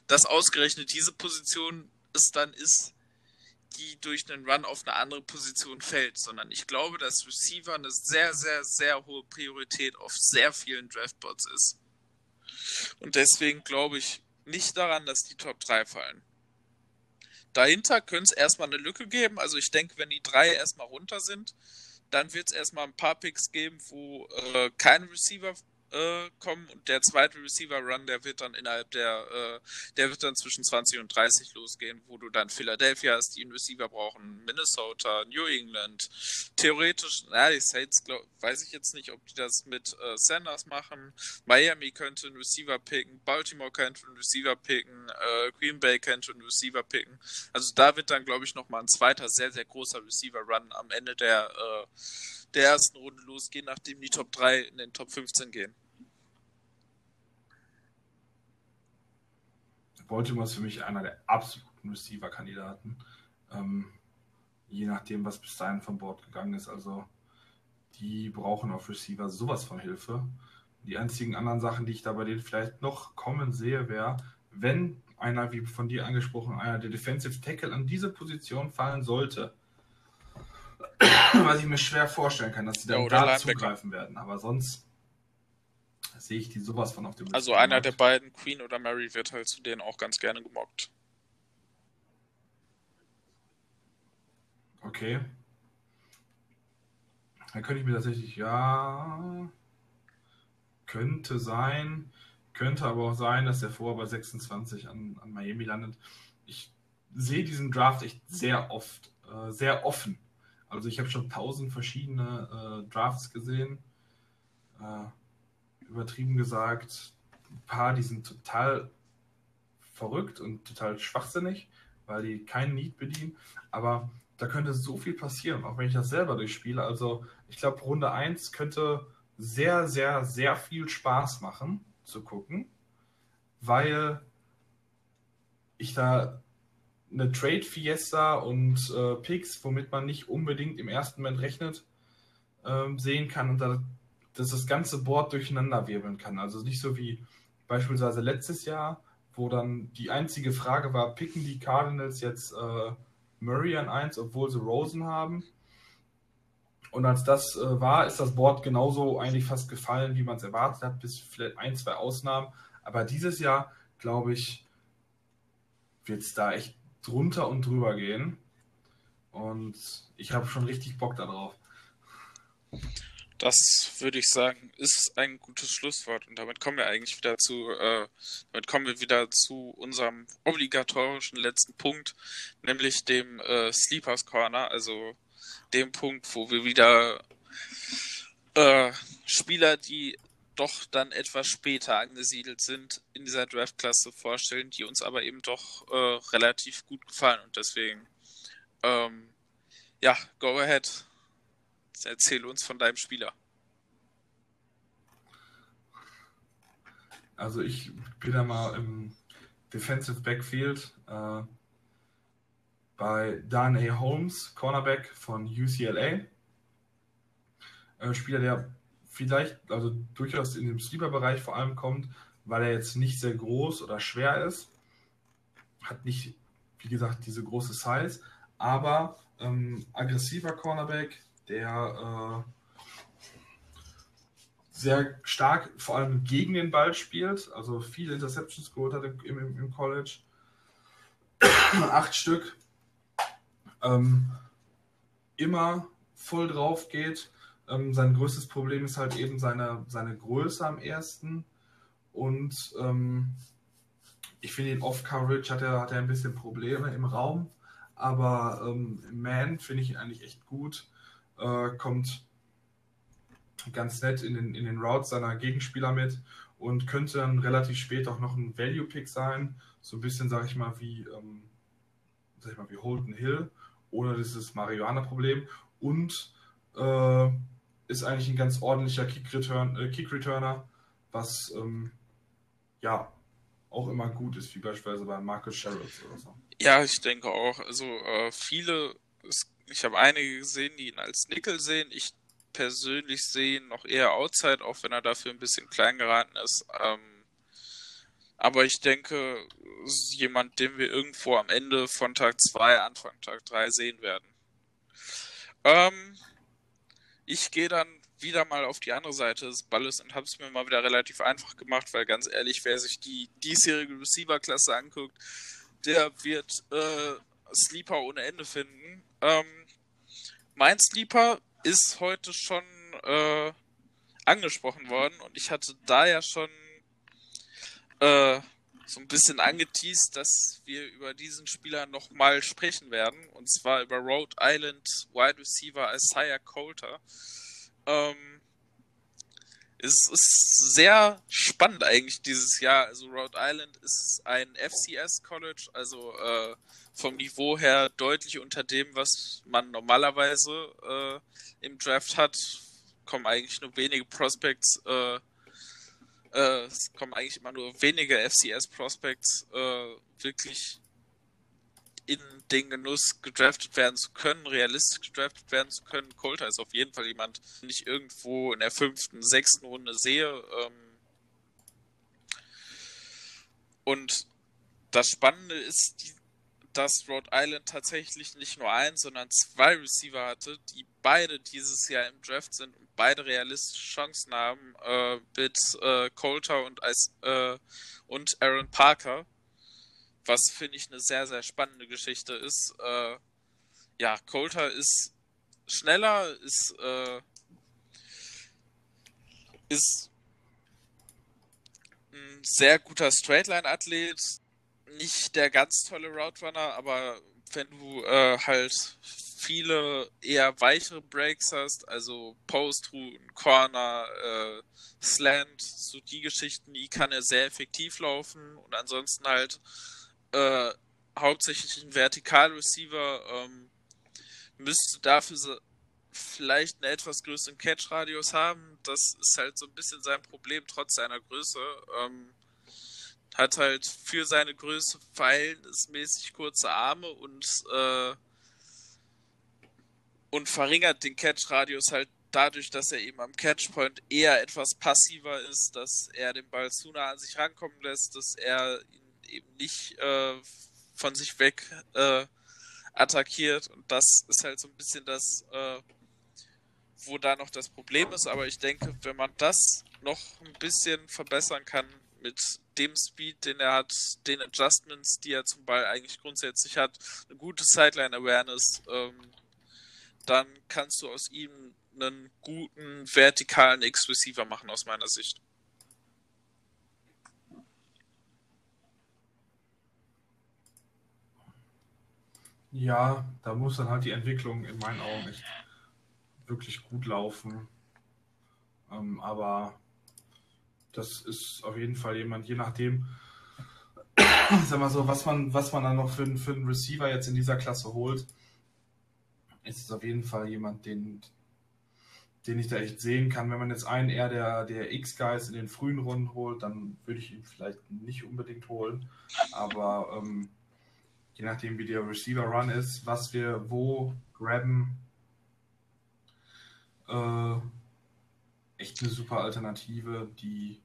dass ausgerechnet diese Position es dann ist, die durch einen Run auf eine andere Position fällt, sondern ich glaube, dass Receiver eine sehr, sehr, sehr hohe Priorität auf sehr vielen Draftbots ist. Und deswegen glaube ich nicht daran, dass die Top 3 fallen. Dahinter könnte es erstmal eine Lücke geben. Also ich denke, wenn die drei erstmal runter sind, dann wird es erstmal ein paar Picks geben, wo äh, kein Receiver äh, kommen und der zweite Receiver Run, der wird dann innerhalb der, äh, der wird dann zwischen 20 und 30 losgehen, wo du dann Philadelphia hast, die einen Receiver brauchen, Minnesota, New England, theoretisch, na, die Saints, glaub, weiß ich jetzt nicht, ob die das mit äh, Sanders machen, Miami könnte einen Receiver picken, Baltimore könnte einen Receiver picken, äh, Green Bay könnte einen Receiver picken, also da wird dann, glaube ich, nochmal ein zweiter sehr, sehr großer Receiver Run am Ende der äh, der ersten Runde losgehen, nachdem die Top 3 in den Top 15 gehen.
Baltimore ist für mich einer der absoluten Receiver-Kandidaten. Ähm, je nachdem, was bis dahin von Bord gegangen ist. Also, die brauchen auf Receiver sowas von Hilfe. Die einzigen anderen Sachen, die ich da bei denen vielleicht noch kommen sehe, wäre, wenn einer, wie von dir angesprochen, einer der Defensive Tackle an diese Position fallen sollte, was ich mir schwer vorstellen kann, dass sie dann ja, da zugreifen werden. Aber sonst sehe ich die sowas von auf dem
Also einer Markt. der beiden, Queen oder Mary, wird halt zu denen auch ganz gerne gemockt.
Okay. Dann könnte ich mir tatsächlich, ja, könnte sein, könnte aber auch sein, dass der vorher bei 26 an, an Miami landet. Ich sehe diesen Draft echt sehr oft, äh, sehr offen. Also ich habe schon tausend verschiedene äh, Drafts gesehen. Äh, übertrieben gesagt, ein paar, die sind total verrückt und total schwachsinnig, weil die keinen Need bedienen. Aber da könnte so viel passieren, auch wenn ich das selber durchspiele. Also ich glaube, Runde 1 könnte sehr, sehr, sehr viel Spaß machen zu gucken, weil ich da eine Trade Fiesta und äh, Picks, womit man nicht unbedingt im ersten Moment rechnet, ähm, sehen kann. Und da, dass das ganze Board durcheinander wirbeln kann. Also nicht so wie beispielsweise letztes Jahr, wo dann die einzige Frage war, picken die Cardinals jetzt äh, Murray an 1, obwohl sie Rosen haben. Und als das äh, war, ist das Board genauso eigentlich fast gefallen, wie man es erwartet hat, bis vielleicht ein, zwei Ausnahmen. Aber dieses Jahr, glaube ich, wird es da echt drunter und drüber gehen. Und ich habe schon richtig Bock darauf.
Das würde ich sagen, ist ein gutes Schlusswort. Und damit kommen wir eigentlich wieder zu, äh, damit kommen wir wieder zu unserem obligatorischen letzten Punkt, nämlich dem äh, Sleepers Corner, also dem Punkt, wo wir wieder äh, Spieler, die doch dann etwas später angesiedelt sind, in dieser Draftklasse vorstellen, die uns aber eben doch äh, relativ gut gefallen. Und deswegen, ähm, ja, go ahead. Erzähl uns von deinem Spieler.
Also ich bin da mal im Defensive Backfield äh, bei Darnay Holmes, Cornerback von UCLA. Äh, Spieler, der vielleicht, also durchaus in dem Sleeper-Bereich vor allem kommt, weil er jetzt nicht sehr groß oder schwer ist. Hat nicht, wie gesagt, diese große Size, aber ähm, aggressiver Cornerback, der äh, sehr stark vor allem gegen den Ball spielt, also viele Interceptions geholt hat im, im, im College. [CLEARS THROAT] Acht Stück. Ähm, immer voll drauf geht. Ähm, sein größtes Problem ist halt eben seine, seine Größe am ersten. Und ähm, ich finde, in Off-Coverage hat er, hat er ein bisschen Probleme im Raum. Aber ähm, im Man finde ich ihn eigentlich echt gut äh, kommt ganz nett in den, in den Routes seiner Gegenspieler mit und könnte dann relativ spät auch noch ein Value-Pick sein. So ein bisschen, sag ich mal, wie, ähm, sag ich mal, wie Holden Hill, ohne dieses Marihuana-Problem. Und äh, ist eigentlich ein ganz ordentlicher Kick-Return, äh, Kick-Returner, was ähm, ja auch immer gut ist, wie beispielsweise bei Marcus Sherrills oder so.
Ja, ich denke auch. Also äh, viele, ich habe einige gesehen, die ihn als Nickel sehen. Ich persönlich sehe ihn noch eher Outside, auch wenn er dafür ein bisschen klein geraten ist. Ähm, aber ich denke, jemand, den wir irgendwo am Ende von Tag 2, Anfang Tag 3 sehen werden. Ähm, ich gehe dann wieder mal auf die andere Seite des Balles und habe es mir mal wieder relativ einfach gemacht, weil ganz ehrlich, wer sich die diesjährige Receiver-Klasse anguckt, der wird äh, Sleeper ohne Ende finden. Ähm, mein Sleeper ist heute schon äh, angesprochen worden und ich hatte da ja schon äh, so ein bisschen angeteased, dass wir über diesen Spieler nochmal sprechen werden und zwar über Rhode Island Wide Receiver Isaiah Coulter. Ähm, es ist sehr spannend eigentlich dieses Jahr. Also Rhode Island ist ein FCS College, also äh, vom Niveau her deutlich unter dem, was man normalerweise äh, im Draft hat. Kommen eigentlich nur wenige Prospects, äh, äh es kommen eigentlich immer nur wenige FCS Prospects äh, wirklich in den Genuss gedraftet werden zu können, realistisch gedraftet werden zu können. Coulter ist auf jeden Fall jemand, den ich irgendwo in der fünften, sechsten Runde sehe. Ähm und das Spannende ist, dass Rhode Island tatsächlich nicht nur ein, sondern zwei Receiver hatte, die beide dieses Jahr im Draft sind und beide realistische Chancen haben, äh, mit äh, Coulter und, äh, und Aaron Parker was finde ich eine sehr, sehr spannende Geschichte ist. Äh, ja, Coulter ist schneller, ist, äh, ist ein sehr guter Straightline-Athlet, nicht der ganz tolle Route Runner, aber wenn du äh, halt viele eher weichere Breaks hast, also Post-Routen, Corner, äh, Slant, so die Geschichten, die kann er sehr effektiv laufen und ansonsten halt äh, hauptsächlich ein Vertikal-Receiver, ähm, müsste dafür vielleicht einen etwas größeren Catch-Radius haben. Das ist halt so ein bisschen sein Problem, trotz seiner Größe. Ähm, hat halt für seine Größe verhältnismäßig kurze Arme und, äh, und verringert den Catch-Radius halt dadurch, dass er eben am Catchpoint eher etwas passiver ist, dass er den Ball zu nah an sich rankommen lässt, dass er ihn eben nicht äh, von sich weg äh, attackiert. Und das ist halt so ein bisschen das, äh, wo da noch das Problem ist. Aber ich denke, wenn man das noch ein bisschen verbessern kann mit dem Speed, den er hat, den Adjustments, die er zum Ball eigentlich grundsätzlich hat, eine gute Sideline-Awareness, ähm, dann kannst du aus ihm einen guten vertikalen X-Receiver machen, aus meiner Sicht.
Ja, da muss dann halt die Entwicklung in meinen Augen echt wirklich gut laufen. Ähm, aber das ist auf jeden Fall jemand, je nachdem, [CLEARS THROAT] sag mal so, was man, was man dann noch für, für einen Receiver jetzt in dieser Klasse holt, ist es auf jeden Fall jemand, den, den ich da echt sehen kann. Wenn man jetzt einen eher der, der X-Guys in den frühen Runden holt, dann würde ich ihn vielleicht nicht unbedingt holen. Aber ähm, je nachdem, wie der Receiver-Run ist, was wir wo grabben, äh, echt eine super Alternative, die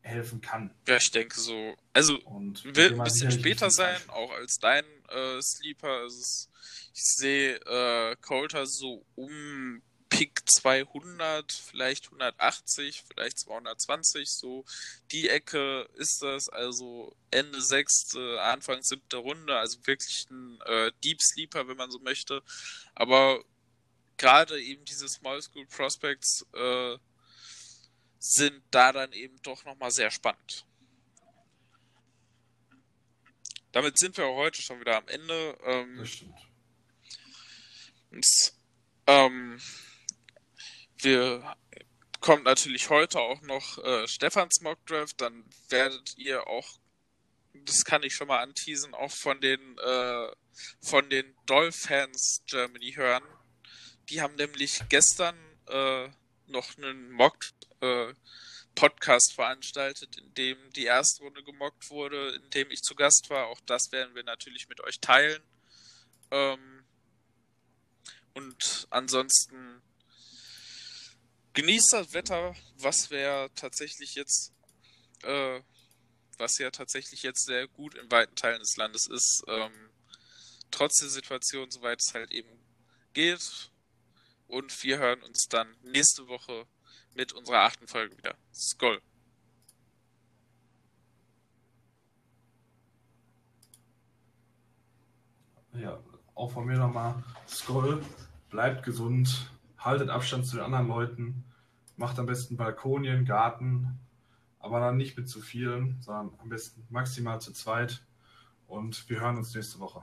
helfen kann.
Ja, ich denke so. Also und wird ein bisschen später sein, auch als dein äh, Sleeper. Also ich sehe äh, Coulter so um Pick 200, vielleicht 180, vielleicht 220, so die Ecke ist das, also Ende sechste, Anfang siebte Runde, also wirklich ein äh, Deep Sleeper, wenn man so möchte. Aber gerade eben diese Small School Prospects äh, sind da dann eben doch nochmal sehr spannend. Damit sind wir heute schon wieder am Ende. Ähm, das stimmt. Und, ähm, wir kommt natürlich heute auch noch äh, Stefans Mock Draft, dann werdet ihr auch, das kann ich schon mal anteasen, auch von den äh, von den Dolphins Germany hören. Die haben nämlich gestern äh, noch einen Mock äh, veranstaltet, in dem die erste Runde gemockt wurde, in dem ich zu Gast war. Auch das werden wir natürlich mit euch teilen. Ähm, und ansonsten genießt das Wetter, was wir tatsächlich jetzt, äh, was ja tatsächlich jetzt sehr gut in weiten Teilen des Landes ist. Ähm, trotz der Situation, soweit es halt eben geht. Und wir hören uns dann nächste Woche mit unserer achten Folge wieder. Skoll.
Ja, auch von mir nochmal Skoll. Bleibt gesund, haltet Abstand zu den anderen Leuten, macht am besten Balkonien, Garten, aber dann nicht mit zu vielen, sondern am besten maximal zu zweit. Und wir hören uns nächste Woche.